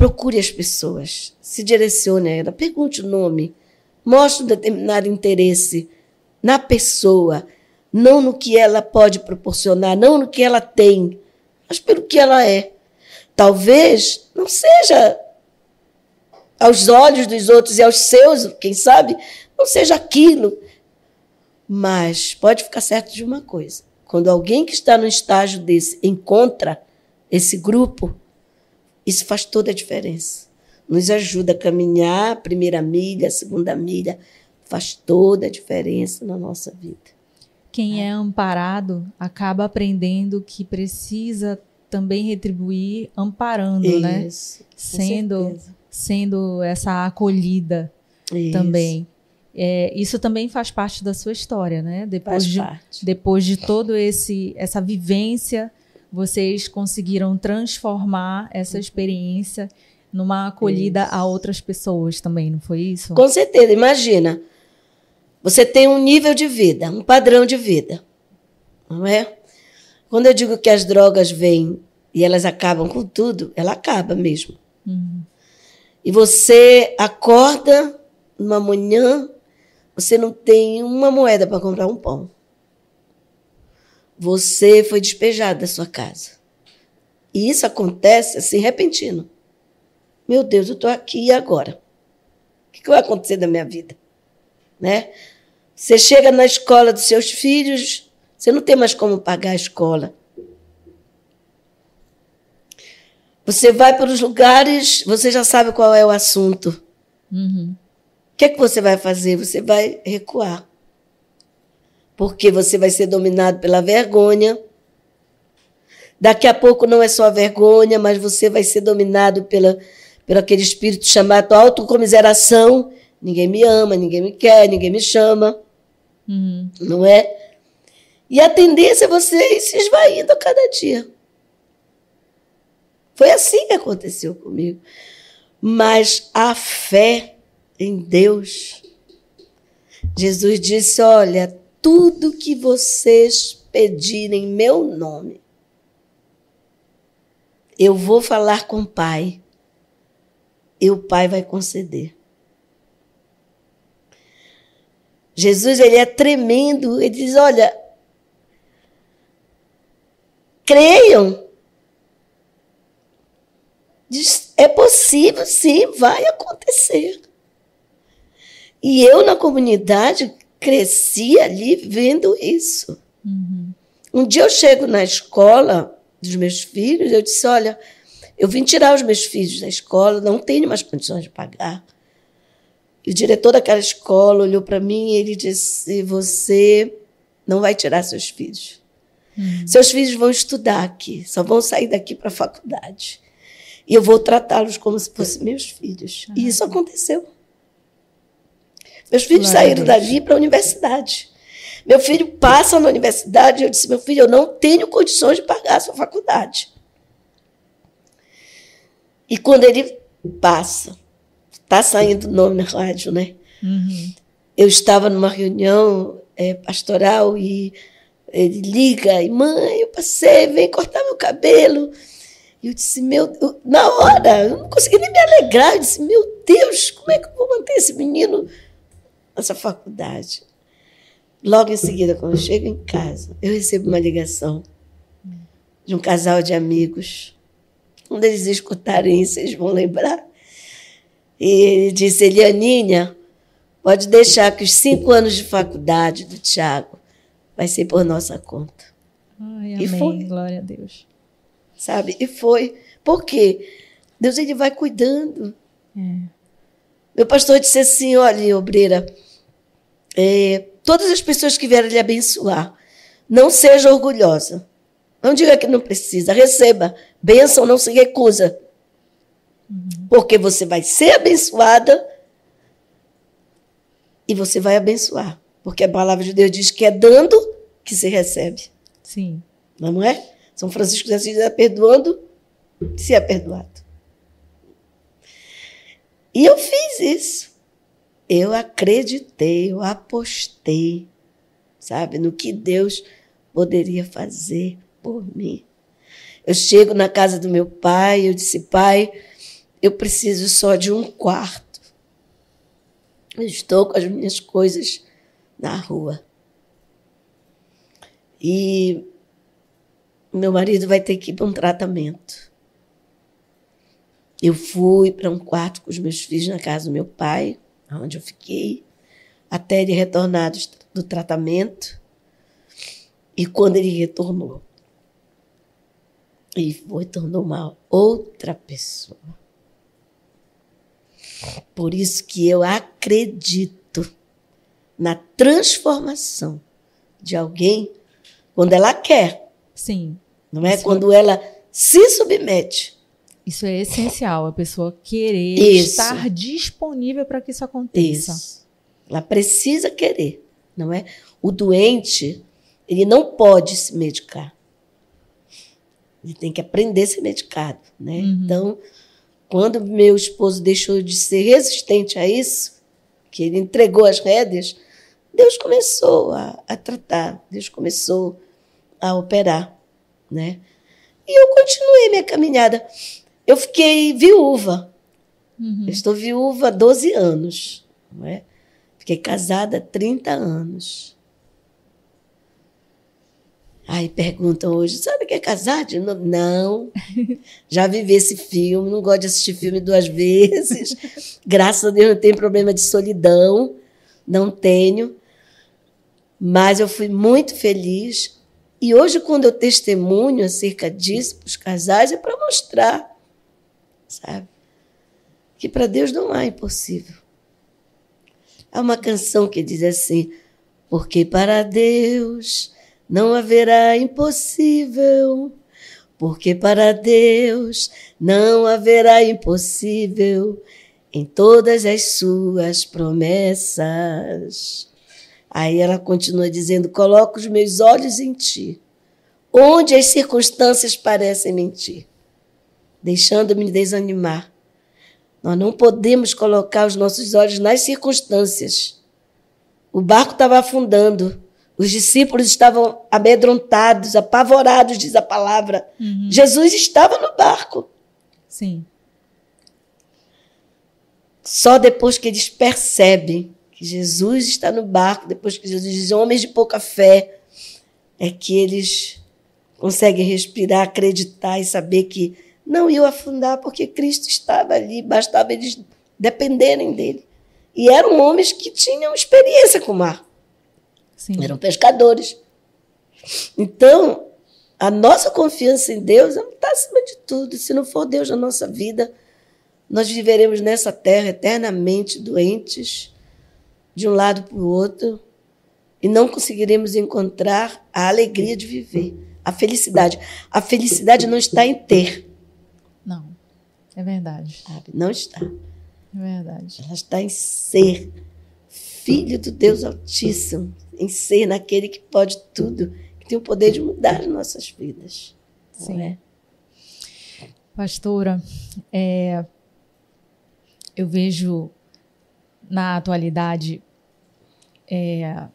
Procure as pessoas, se direcione a ela, pergunte o nome, mostra um determinado interesse na pessoa, não no que ela pode proporcionar, não no que ela tem, mas pelo que ela é. Talvez não seja aos olhos dos outros e aos seus, quem sabe, não seja aquilo. Mas pode ficar certo de uma coisa: quando alguém que está no estágio desse encontra esse grupo, isso faz toda a diferença. Nos ajuda a caminhar a primeira milha, a segunda milha, faz toda a diferença na nossa vida.
Quem é amparado acaba aprendendo que precisa também retribuir amparando, né?
Isso, com
Sendo,
certeza.
sendo essa acolhida
Isso,
também. É, isso também faz parte da sua história, né? Depois
Faz
de,
parte.
depois de todo esse essa vivência, vocês conseguiram transformar essa experiência numa acolhida a outras pessoas também, não foi isso?
Com certeza, imagina. Você tem um nível de vida, um padrão de vida. Não é? Quando eu digo que as drogas vêm e elas acabam com tudo, ela acaba mesmo.
Uhum.
E você acorda numa manhã, você não tem uma moeda para comprar um pão. Você foi despejado da sua casa. E isso acontece assim, repentino. Meu Deus, eu estou aqui e agora? O que que vai acontecer da minha vida? Né? Você chega na escola dos seus filhos, você não tem mais como pagar a escola. Você vai para os lugares, você já sabe qual é o assunto.
Uhum.
O que é que você vai fazer? Você vai recuar. Porque você vai ser dominado pela vergonha. Daqui a pouco não é só a vergonha, mas você vai ser dominado pela, pelo aquele espírito chamado autocomiseração. Ninguém me ama, ninguém me quer, ninguém me chama,
Uhum.
não é? E a tendência é você ir se esvaindo a cada dia. Foi assim que aconteceu comigo. Mas a fé em Deus. Jesus disse: Olha, tudo que vocês pedirem em meu nome, eu vou falar com o Pai. E o Pai vai conceder. Jesus, ele é tremendo. Ele diz: Olha, creiam. Diz, é possível, sim, vai acontecer. E eu, na comunidade, cresci ali vendo isso.
Uhum.
Um dia eu chego na escola dos meus filhos, eu disse: Olha, eu vim tirar os meus filhos da escola, não tenho mais condições de pagar. E o diretor daquela escola olhou para mim e ele disse: Você não vai tirar seus filhos.
Uhum.
Seus filhos vão estudar aqui, só vão sair daqui para a faculdade. E eu vou tratá-los como se fossem meus filhos. E isso aconteceu. Meus filhos
a
saíram
Deus.
dali para a universidade. Meu filho passa na universidade eu disse: Meu filho, eu não tenho condições de pagar a sua faculdade. E quando ele passa, está saindo o nome na rádio, né?
Uhum.
eu estava numa reunião é, pastoral e ele liga e mãe, eu passei, vem cortar meu cabelo. E eu disse, meu, eu- na hora, eu não consegui nem me alegrar. Eu disse, meu Deus, como é que eu vou manter esse menino nessa faculdade? Logo em seguida, quando eu chego em casa, eu recebo uma ligação de um casal de amigos. Quando eles escutarem isso, eles vão lembrar. E ele disse, Elianinha, Pode deixar que os cinco anos de faculdade do Tiago vai ser por nossa conta,
Ai,
E
amém.
foi.
Glória a Deus.
sabe? E foi. Por quê? Deus ele vai cuidando.
É.
Meu pastor disse assim, olha, obreira, é, todas as pessoas que vierem lhe abençoar, não seja orgulhosa. Não diga que não precisa, receba. Bênção não se recusa. Porque você vai ser abençoada e você vai abençoar. Porque a palavra de Deus diz que é dando que se recebe.
Sim.
Não é? São Francisco de Assis é perdoando se é perdoado. E eu fiz isso. Eu acreditei, eu apostei, sabe, no que Deus poderia fazer por mim. Eu chego na casa do meu pai, eu disse, pai, eu preciso só de um quarto. Eu estou com as minhas coisas na rua. E meu marido vai ter que ir para um tratamento. Eu fui para um quarto com os meus filhos na casa do meu pai, onde eu fiquei, até ele retornar do, do tratamento. E quando ele retornou, ele foi, tornou uma outra pessoa. Por isso que eu acredito na transformação de alguém quando ela quer.
Sim.
Não é? Isso quando é... ela se submete.
Isso é essencial, a pessoa querer isso. estar disponível para que isso aconteça. Isso.
Ela precisa querer, não é? O doente, ele não pode se medicar. Ele tem que aprender a ser medicado, né? Uhum. Então, quando meu esposo deixou de ser resistente a isso, que ele entregou as rédeas, Deus começou a, a tratar, Deus começou a operar, né? E eu continuei minha caminhada. Eu fiquei viúva. Uhum. Eu estou viúva há 12 anos, não é? Fiquei casada há 30 anos. Aí perguntam hoje, sabe o que é casar de novo? Não. Já vivi esse filme, não gosto de assistir filme duas vezes. Graças a Deus não tenho problema de solidão, não tenho. Mas eu fui muito feliz. E hoje, quando eu testemunho acerca disso para os casais, é para mostrar, sabe? Que para Deus não há impossível. Há uma canção que diz assim: Porque para Deus não haverá impossível, porque para Deus não haverá impossível em todas as suas promessas. Aí ela continua dizendo: Coloco os meus olhos em ti, onde as circunstâncias parecem mentir, deixando-me desanimar. Nós não podemos colocar os nossos olhos nas circunstâncias. O barco estava afundando. Os discípulos estavam amedrontados, apavorados, diz a palavra. Uhum. Jesus estava no barco.
Sim.
Só depois que eles percebem que Jesus está no barco, depois que Jesus diz homens de pouca fé, é que eles conseguem respirar, acreditar e saber que não iam afundar porque Cristo estava ali, bastava eles dependerem dele. E eram homens que tinham experiência com o mar. Sim. Eram pescadores. Então, a nossa confiança em Deus está acima de tudo. Se não for Deus na nossa vida, nós viveremos nessa terra eternamente doentes, de um lado para o outro, e não conseguiremos encontrar a alegria de viver, a felicidade. A felicidade não está em ter.
É verdade.
Não está.
É verdade.
Ela está em ser filho do Deus Altíssimo, em ser naquele que pode tudo, que tem o poder de mudar as nossas vidas.
Sim. É? Pastora, é, eu vejo na atualidade é,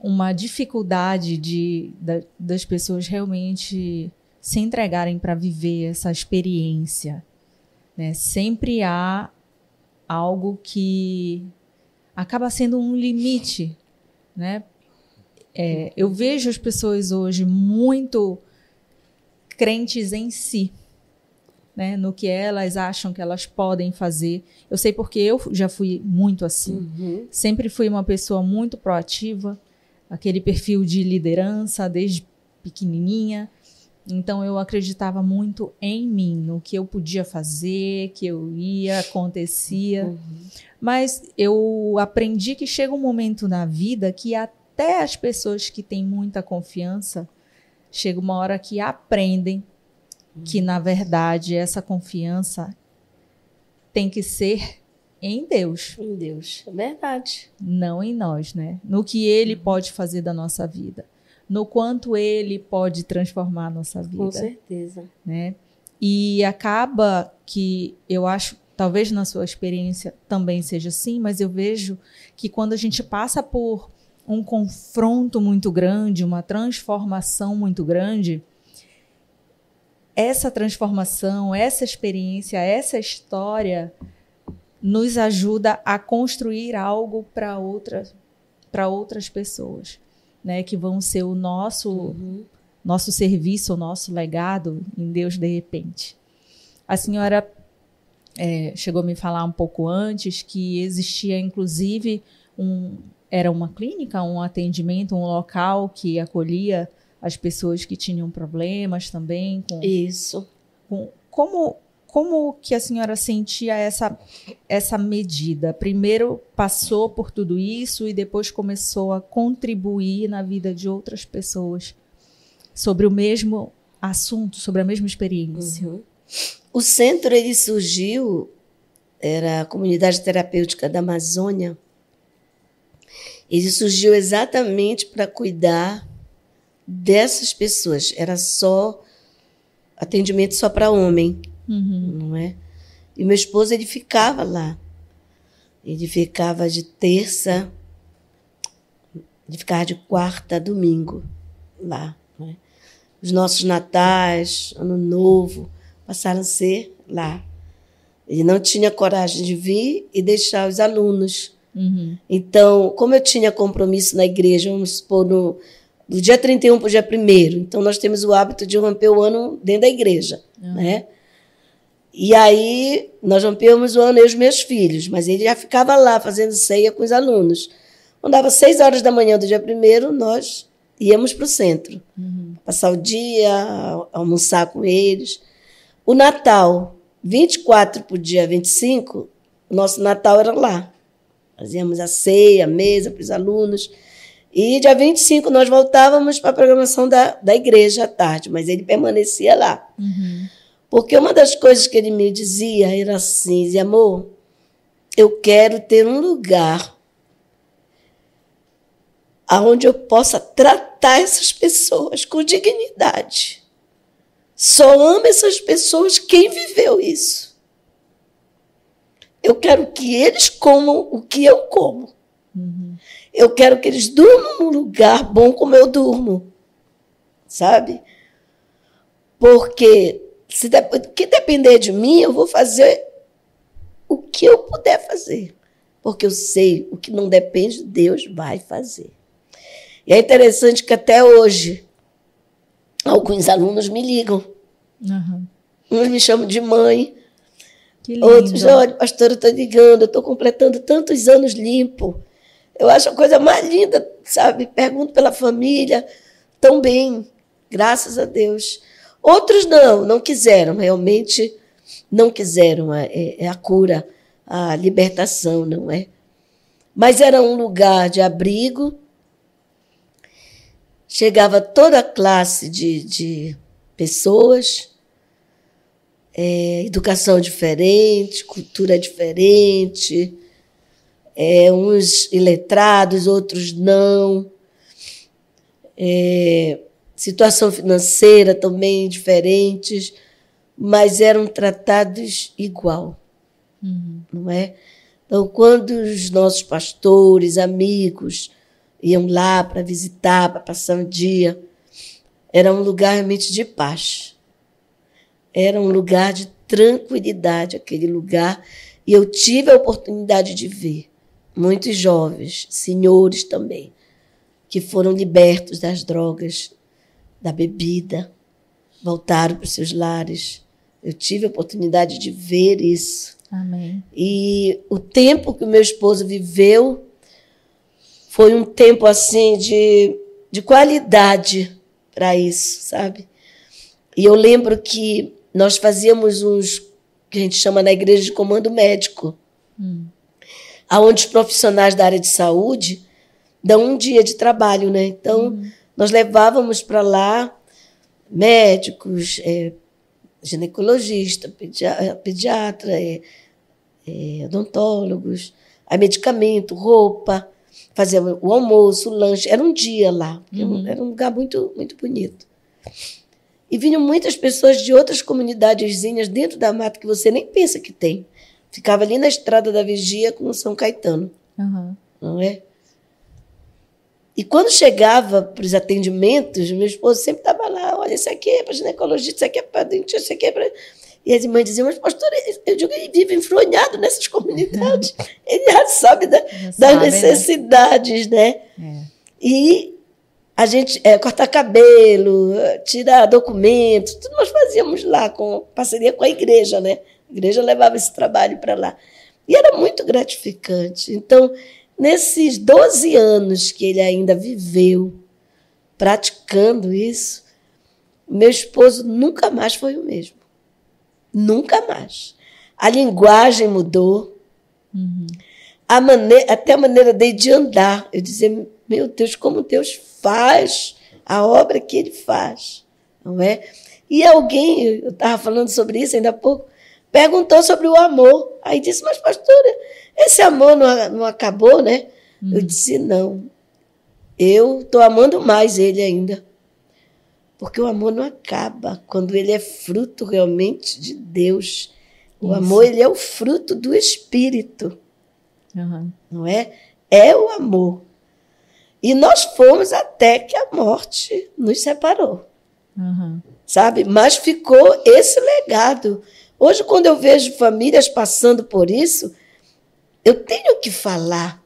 uma dificuldade de, da, das pessoas realmente se entregarem para viver essa experiência. Né? Sempre há algo que acaba sendo um limite né? É, eu vejo as pessoas hoje muito crentes em si, né? No que elas acham que elas podem fazer. Eu sei porque eu já fui muito assim. Uhum. Sempre fui uma pessoa muito proativa, aquele perfil de liderança desde pequenininha. Então eu acreditava muito em mim, no que eu podia fazer, que eu ia, acontecia. Uhum. Mas eu aprendi que chega um momento na vida que até as pessoas que têm muita confiança, chega uma hora que aprendem que, na verdade, essa confiança tem que ser em Deus.
Em Deus, é verdade.
Não em nós, né? No que Ele uhum. pode fazer da nossa vida. No quanto Ele pode transformar a nossa vida.
Com certeza.
Né? E acaba que eu acho Talvez na sua experiência também seja assim, mas eu vejo que quando a gente passa por um confronto muito grande, uma transformação muito grande, essa transformação, essa experiência, essa história nos ajuda a construir algo para outras para outras pessoas, né, que vão ser o nosso uhum. nosso serviço, o nosso legado em Deus de repente. A senhora é, chegou a me falar um pouco antes que existia inclusive um era uma clínica, um atendimento, um local que acolhia as pessoas que tinham problemas também com
Isso.
com, como como que a senhora sentia essa essa medida? Primeiro passou por tudo isso e depois começou a contribuir na vida de outras pessoas sobre o mesmo assunto, sobre a mesma experiência.
Uhum. O centro ele surgiu era a comunidade terapêutica da Amazônia. Ele surgiu exatamente para cuidar dessas pessoas. Era só atendimento só para homem,
Uhum.
não é? E meu esposo ele ficava lá. Ele ficava de terça, ele ficava de quarta a domingo lá. é? Os nossos natais, ano novo, passaram a ser lá. Ele não tinha coragem de vir e deixar os alunos.
Uhum.
Então, como eu tinha compromisso na igreja, vamos supor, no, do dia 31 para o dia 1 então nós temos o hábito de romper o ano dentro da igreja, né? E aí, nós rompemos o ano, eu e os meus filhos, mas ele já ficava lá fazendo ceia com os alunos. Quando dava seis horas da manhã do dia 1 nós íamos para o centro, passar o dia, almoçar com eles. O Natal, 24 para o dia 25, o nosso Natal era lá. Fazíamos a ceia, a mesa para os alunos. E dia 25 nós voltávamos para a programação da, da igreja à tarde, mas ele permanecia lá.
Uhum.
Porque uma das coisas que ele me dizia era assim: dizia, amor, eu quero ter um lugar onde eu possa tratar essas pessoas com dignidade. Só ama essas pessoas quem viveu isso. Eu quero que eles comam o que eu como. Eu quero que eles durmam num lugar bom como eu durmo. Sabe? Porque se de, que depender de mim, eu vou fazer o que eu puder fazer. Porque eu sei o que não depende, Deus vai fazer. E é interessante que até hoje alguns alunos me ligam.
Uhum.
Uns me chamam de mãe, outros, olha, pastor, eu estou ligando, eu estou completando tantos anos limpo. Eu acho a coisa mais linda, sabe? Pergunto pela família, tão bem, graças a Deus. Outros não, não quiseram, realmente não quiseram. É, é a cura, a libertação, não é? Mas era um lugar de abrigo. Chegava toda a classe de, de pessoas, é, educação diferente, cultura diferente, é, uns iletrados, outros não. É, situação financeira também diferentes, mas eram tratados igual,
Uhum.
não é? Então, quando os nossos pastores, amigos, iam lá para visitar, para passar um dia, era um lugar realmente de paz. Era um lugar de tranquilidade, aquele lugar. E eu tive a oportunidade de ver muitos jovens, senhores também, que foram libertos das drogas, da bebida, voltaram para os seus lares. Eu tive a oportunidade de ver isso.
Amém.
E o tempo que o meu esposo viveu foi um tempo assim de, de qualidade para isso, sabe? E eu lembro que nós fazíamos uns que a gente chama na igreja de comando médico,
Hum.
aonde os profissionais da área de saúde dão um dia de trabalho, né? Então nós levávamos para lá médicos, é, ginecologista, pedia- pediatra, é, é, odontólogos, aí medicamento, roupa, fazia o almoço, o lanche. Era um dia lá. Era um- Era um lugar muito, muito bonito. E vinham muitas pessoas de outras comunidadezinhas dentro da mata que você nem pensa que tem. Ficava ali na estrada da Vigia com o São Caetano,
Uhum.
não é? E quando chegava para os atendimentos, meu esposo sempre estava lá, olha, isso aqui é para ginecologista, isso aqui é para dentista, isso aqui é para... E as irmãs diziam, mas pastor, eu digo, ele vive enfronhado nessas comunidades. ele já sabe da-
Já
das
sabe, né?
necessidades, né?
É.
E a gente é, cortar cabelo, tirar documentos, tudo nós fazíamos lá com parceria com a igreja, né? A igreja levava esse trabalho para lá. E era muito gratificante. Então, nesses 12 anos que ele ainda viveu praticando isso, meu esposo nunca mais foi o mesmo. Nunca mais. A linguagem mudou. Uhum. A maneira, até a maneira dele de andar. Eu dizia, meu Deus, como Deus faz a obra que ele faz. Não é? E alguém, eu estava falando sobre isso ainda há pouco, perguntou sobre o amor. Aí disse, mas pastora, esse amor não, não acabou, né? Hum. Eu disse, não. Eu estou amando mais ele ainda. Porque o amor não acaba quando ele é fruto realmente de Deus. O Isso. amor ele é o fruto do Espírito. Uhum. Não é? É o amor. E nós fomos até que a morte nos separou. Uhum. Sabe? Mas ficou esse legado. Hoje, quando eu vejo famílias passando por isso, eu tenho que falar.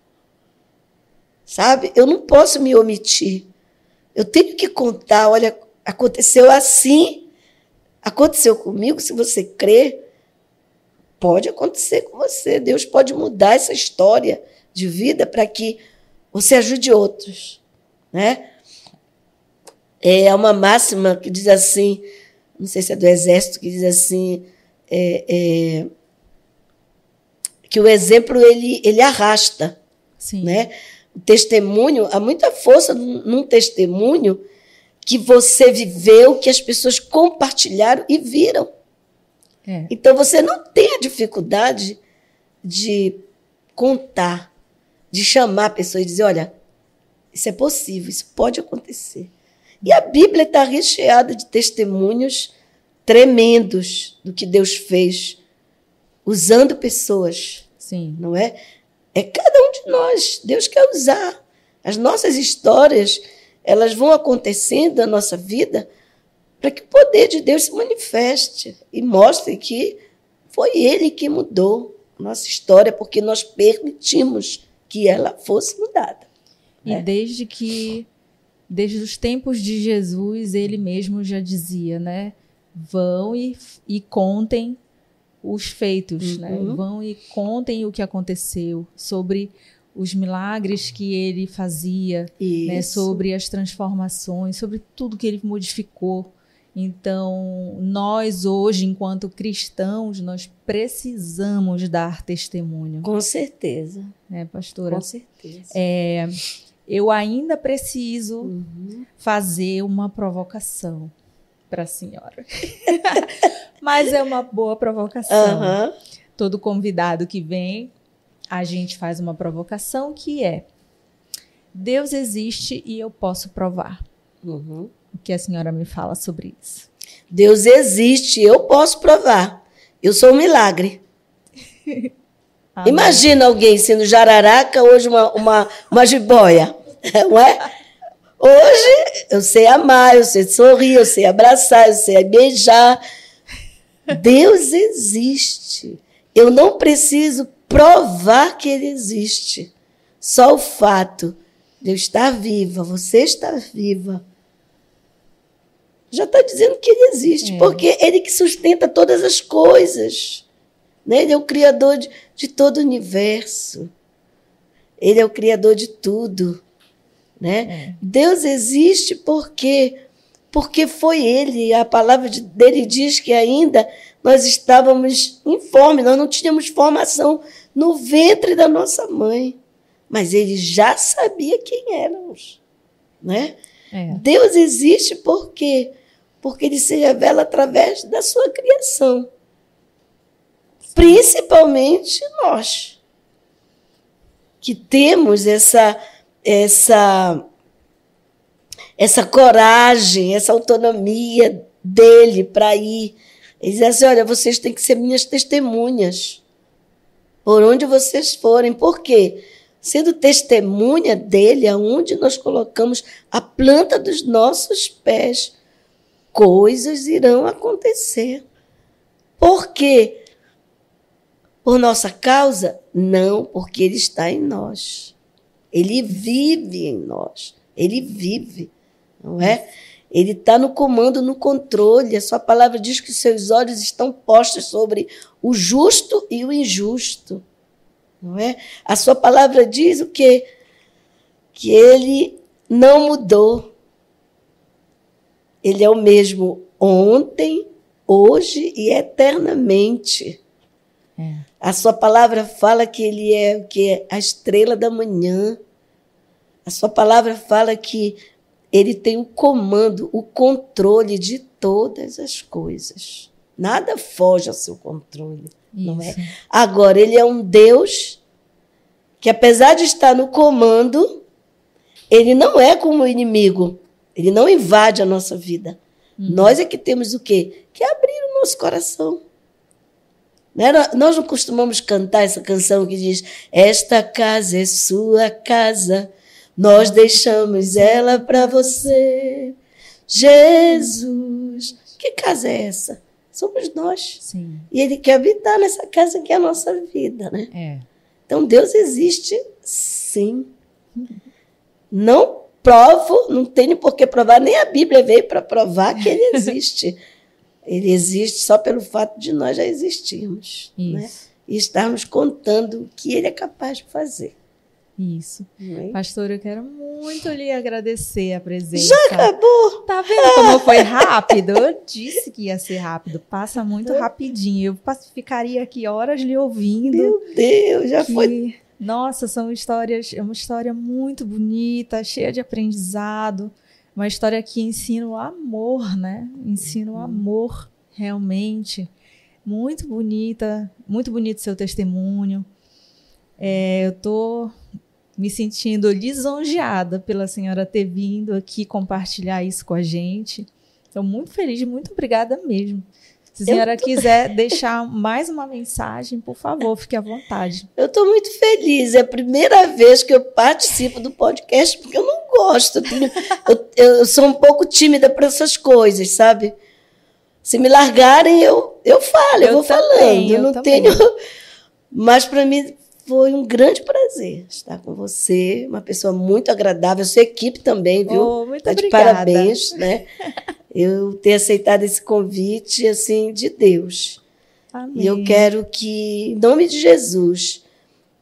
Sabe? Eu não posso me omitir. Eu tenho que contar, olha, aconteceu assim, aconteceu comigo, se você crê, pode acontecer com você. Deus pode mudar essa história de vida para que você ajude outros, né? É uma máxima que diz assim, não sei se é do exército, que diz assim, é, é, que o exemplo ele, ele arrasta, Sim. né? O testemunho, há muita força num, testemunho que você viveu, que as pessoas compartilharam e viram. É. Então você não tem a dificuldade de contar, de chamar a pessoa e dizer: olha, isso é possível, isso pode acontecer. E a Bíblia está recheada de testemunhos tremendos do que Deus fez usando pessoas. Sim. Não é? É cada um de nós. Deus quer usar. As nossas histórias, elas vão acontecendo na nossa vida para que o poder de Deus se manifeste e mostre que foi Ele que mudou a nossa história, porque nós permitimos que ela fosse mudada.
E né? desde que desde os tempos de Jesus, ele mesmo já dizia, né? Vão e, e contem os feitos, né? uhum. né? Vão e contem o que aconteceu sobre os milagres que ele fazia, né? sobre as transformações, sobre tudo que ele modificou. Então, nós hoje, enquanto cristãos, nós precisamos dar testemunho.
Com certeza.
Né, pastora?
Com certeza.
É, eu ainda preciso uhum. fazer uma provocação para a senhora. Mas é uma boa provocação. Uhum. Todo convidado que vem, a gente faz uma provocação que é: Deus existe e eu posso provar. Uhum. O que a senhora me fala sobre isso?
Deus existe, eu posso provar. Eu sou um milagre. Imagina alguém sendo jararaca, hoje uma, uma, uma jiboia. Não é? Hoje eu sei amar, eu sei sorrir, eu sei abraçar, eu sei beijar. Deus existe. Eu não preciso provar que ele existe. Só o fato de eu estar viva, você estar viva, já está dizendo que ele existe, é. porque ele que sustenta todas as coisas. Né? Ele é o criador de, de todo o universo. Ele é o criador de tudo. Né? É. Deus existe porque porque foi ele. A palavra dele diz que ainda nós estávamos informes, nós não tínhamos formação no ventre da nossa mãe, mas ele já sabia quem éramos, né? É. Deus existe porque porque ele se revela através da sua criação. Principalmente nós que temos essa essa essa coragem, essa autonomia dele para ir. Ele diz assim: olha, vocês têm que ser minhas testemunhas. Por onde vocês forem. Por quê? Sendo testemunha dele, aonde nós colocamos a planta dos nossos pés, coisas irão acontecer. Por quê? Por nossa causa? Não, porque ele está em nós. Ele vive em nós. Ele vive, não é? Ele está no comando, no controle. A sua palavra diz que seus olhos estão postos sobre o justo e o injusto. Não é? A sua palavra diz o quê? Que ele não mudou. Ele é o mesmo ontem, hoje e eternamente. É. A sua palavra fala que ele é o que a estrela da manhã. A sua palavra fala que ele tem o comando, o controle de todas as coisas. Nada foge ao seu controle, Isso. não é? Agora ele é um Deus que apesar de estar no comando, ele não é como o inimigo. Ele não invade a nossa vida. Uhum. Nós é que temos o quê? Que abrir o nosso coração. Nós não costumamos cantar essa canção que diz: Esta casa é sua casa, nós deixamos ela para você. Jesus. Que casa é essa? Somos nós.
Sim.
E Ele quer habitar nessa casa que é a nossa vida, né?
É.
Então Deus existe, sim. Não provo, não tenho por que provar, nem a Bíblia veio para provar que ele existe. Ele existe só pelo fato de nós já existirmos. Né? E estarmos contando o que ele é capaz de fazer.
Isso. É? Pastor, eu quero muito lhe agradecer a presença.
Já acabou!
Tá vendo como foi rápido? Eu disse que ia ser rápido. Passa muito rapidinho. Eu ficaria aqui horas lhe ouvindo.
Meu Deus, já
que...
foi
nossa, são histórias, é uma história muito bonita, cheia de aprendizado, uma história que ensina o amor, né? Ensina o uhum. amor realmente. Muito bonita, muito bonito seu testemunho. É, eu tô me sentindo lisonjeada pela senhora ter vindo aqui compartilhar isso com a gente. Estou muito feliz, muito obrigada mesmo. Se a senhora tô... quiser deixar mais uma mensagem, por favor, fique à vontade.
Eu estou muito feliz. É a primeira vez que eu participo do podcast, porque eu não gosto. Eu, eu sou um pouco tímida para essas coisas, sabe? Se me largarem, eu, eu falo, eu, eu vou também, falando. Eu não também. tenho. Mas para mim foi um grande prazer estar com você, uma pessoa muito agradável, sua equipe também, viu?
Oh, muito
tá
obrigada.
De parabéns, né? eu ter aceitado esse convite assim de Deus.
Amém.
E eu quero que, em nome de Jesus,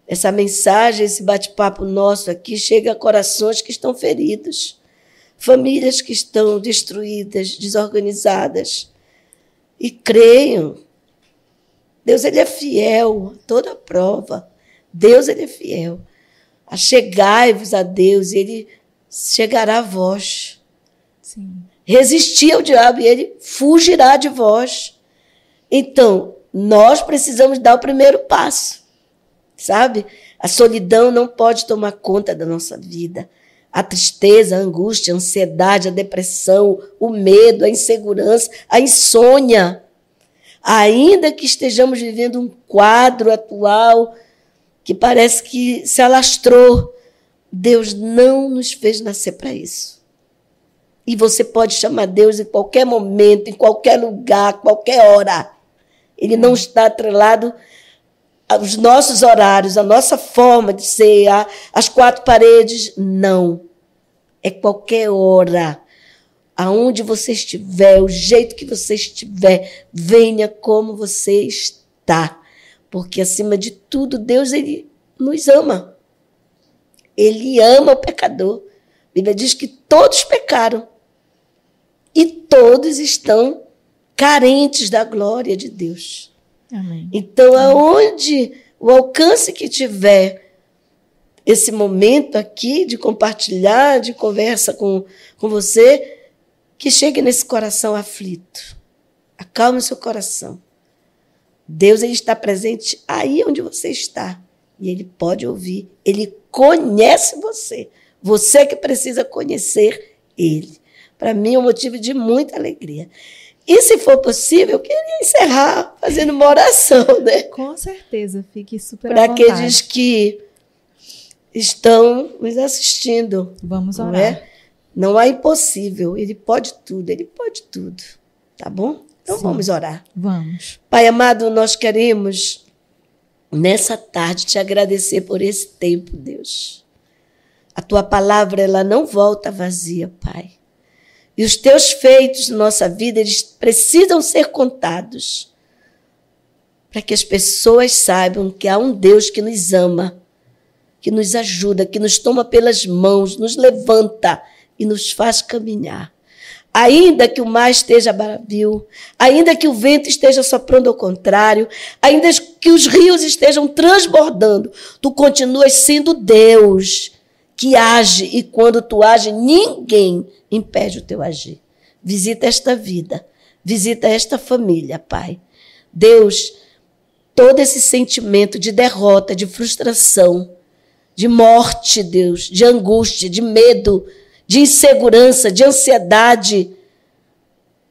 essa mensagem, esse bate-papo nosso aqui chegue a corações que estão feridos, famílias que estão destruídas, desorganizadas. E creiam. Deus ele é fiel a toda prova. Deus ele é fiel. Achegai-vos a Deus, e ele chegará a vós. Resistir ao diabo e ele fugirá de vós. Então, nós precisamos dar o primeiro passo, sabe? A solidão não pode tomar conta da nossa vida. A tristeza, a angústia, a ansiedade, a depressão, o medo, a insegurança, a insônia. Ainda que estejamos vivendo um quadro atual que parece que se alastrou, Deus não nos fez nascer para isso. E você pode chamar Deus em qualquer momento, em qualquer lugar, qualquer hora. Ele não está atrelado aos nossos horários, à nossa forma de ser, às quatro paredes. Não. É qualquer hora. Aonde você estiver, o jeito que você estiver, venha como você está. Porque, acima de tudo, Deus ele nos ama. Ele ama o pecador. A Bíblia diz que todos pecaram e todos estão carentes da glória de Deus.
Amém.
Então, aonde o alcance que tiver esse momento aqui de compartilhar, de conversa com, com você, que chegue nesse coração aflito. Acalme o seu coração. Deus ele está presente aí onde você está. E ele pode ouvir. Ele conhece você. Você que precisa conhecer ele para mim é um motivo de muita alegria. E se for possível, eu queria encerrar fazendo uma oração, né?
Com certeza, fique super
Para aqueles que estão nos assistindo.
Vamos orar.
Não, é? não impossível, ele pode tudo, ele pode tudo. Tá bom? Então Sim. vamos orar.
Vamos.
Pai amado, nós queremos nessa tarde te agradecer por esse tempo, Deus. A tua palavra ela não volta vazia, Pai. E os teus feitos na nossa vida, eles precisam ser contados. Para que as pessoas saibam que há um Deus que nos ama, que nos ajuda, que nos toma pelas mãos, nos levanta e nos faz caminhar. Ainda que o mar esteja bravio, ainda que o vento esteja soprando ao contrário, ainda que os rios estejam transbordando, tu continuas sendo Deus que age e quando tu age, ninguém impede o teu agir. Visita esta vida, visita esta família, Pai. Deus, todo esse sentimento de derrota, de frustração, de morte, Deus, de angústia, de medo, de insegurança, de ansiedade,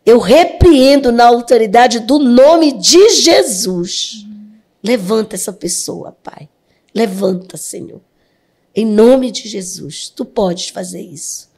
eu repreendo na autoridade do nome de Jesus. Levanta essa pessoa, Pai. Levanta, Senhor. Em nome de Jesus, tu podes fazer isso.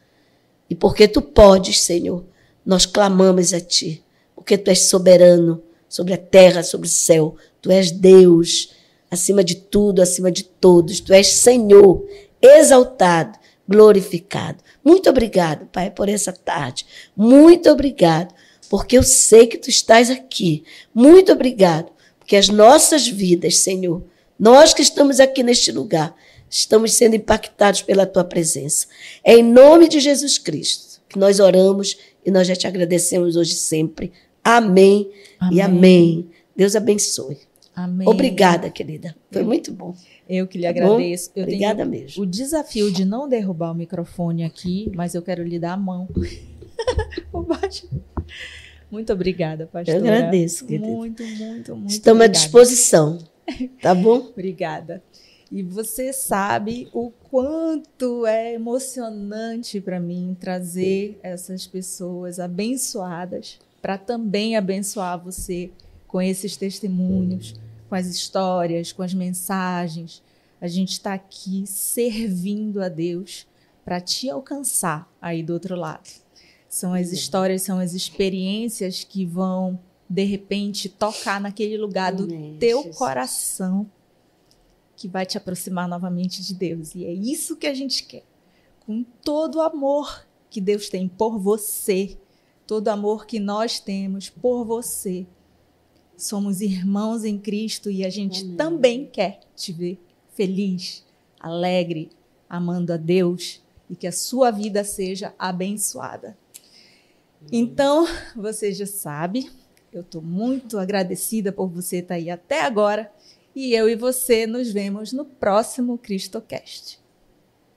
E porque tu podes, Senhor, nós clamamos a ti, porque tu és soberano sobre a terra, sobre o céu. Tu és Deus, acima de tudo, acima de todos. Tu és Senhor, exaltado, glorificado. Muito obrigado, Pai, por essa tarde. Muito obrigado, porque eu sei que tu estás aqui. Muito obrigado, porque as nossas vidas, Senhor, nós que estamos aqui neste lugar, estamos sendo impactados pela tua presença. É em nome de Jesus Cristo que nós oramos e nós já te agradecemos hoje sempre. Amém, amém. e amém. Deus abençoe. Amém. Obrigada, querida. Foi muito bom.
Eu que lhe tá agradeço.
Obrigada mesmo.
O desafio de não derrubar o microfone aqui, mas eu quero lhe dar a mão. muito obrigada, pastora.
Eu agradeço, querida.
Muito, muito, muito.
Estamos obrigada. à disposição. Tá bom?
obrigada. E você sabe o quanto é emocionante para mim trazer essas pessoas abençoadas para também abençoar você com esses testemunhos, com as histórias, com as mensagens. A gente está aqui servindo a Deus para te alcançar aí do outro lado. São as histórias, são as experiências que vão, de repente, tocar naquele lugar do teu coração que vai te aproximar novamente de Deus. E é isso que a gente quer. Com todo o amor que Deus tem por você, todo o amor que nós temos por você. Somos irmãos em Cristo e a gente Amém. também quer te ver feliz, alegre, amando a Deus e que a sua vida seja abençoada. Então, você já sabe, eu estou muito agradecida por você estar aí até agora. E eu e você nos vemos no próximo CristoCast.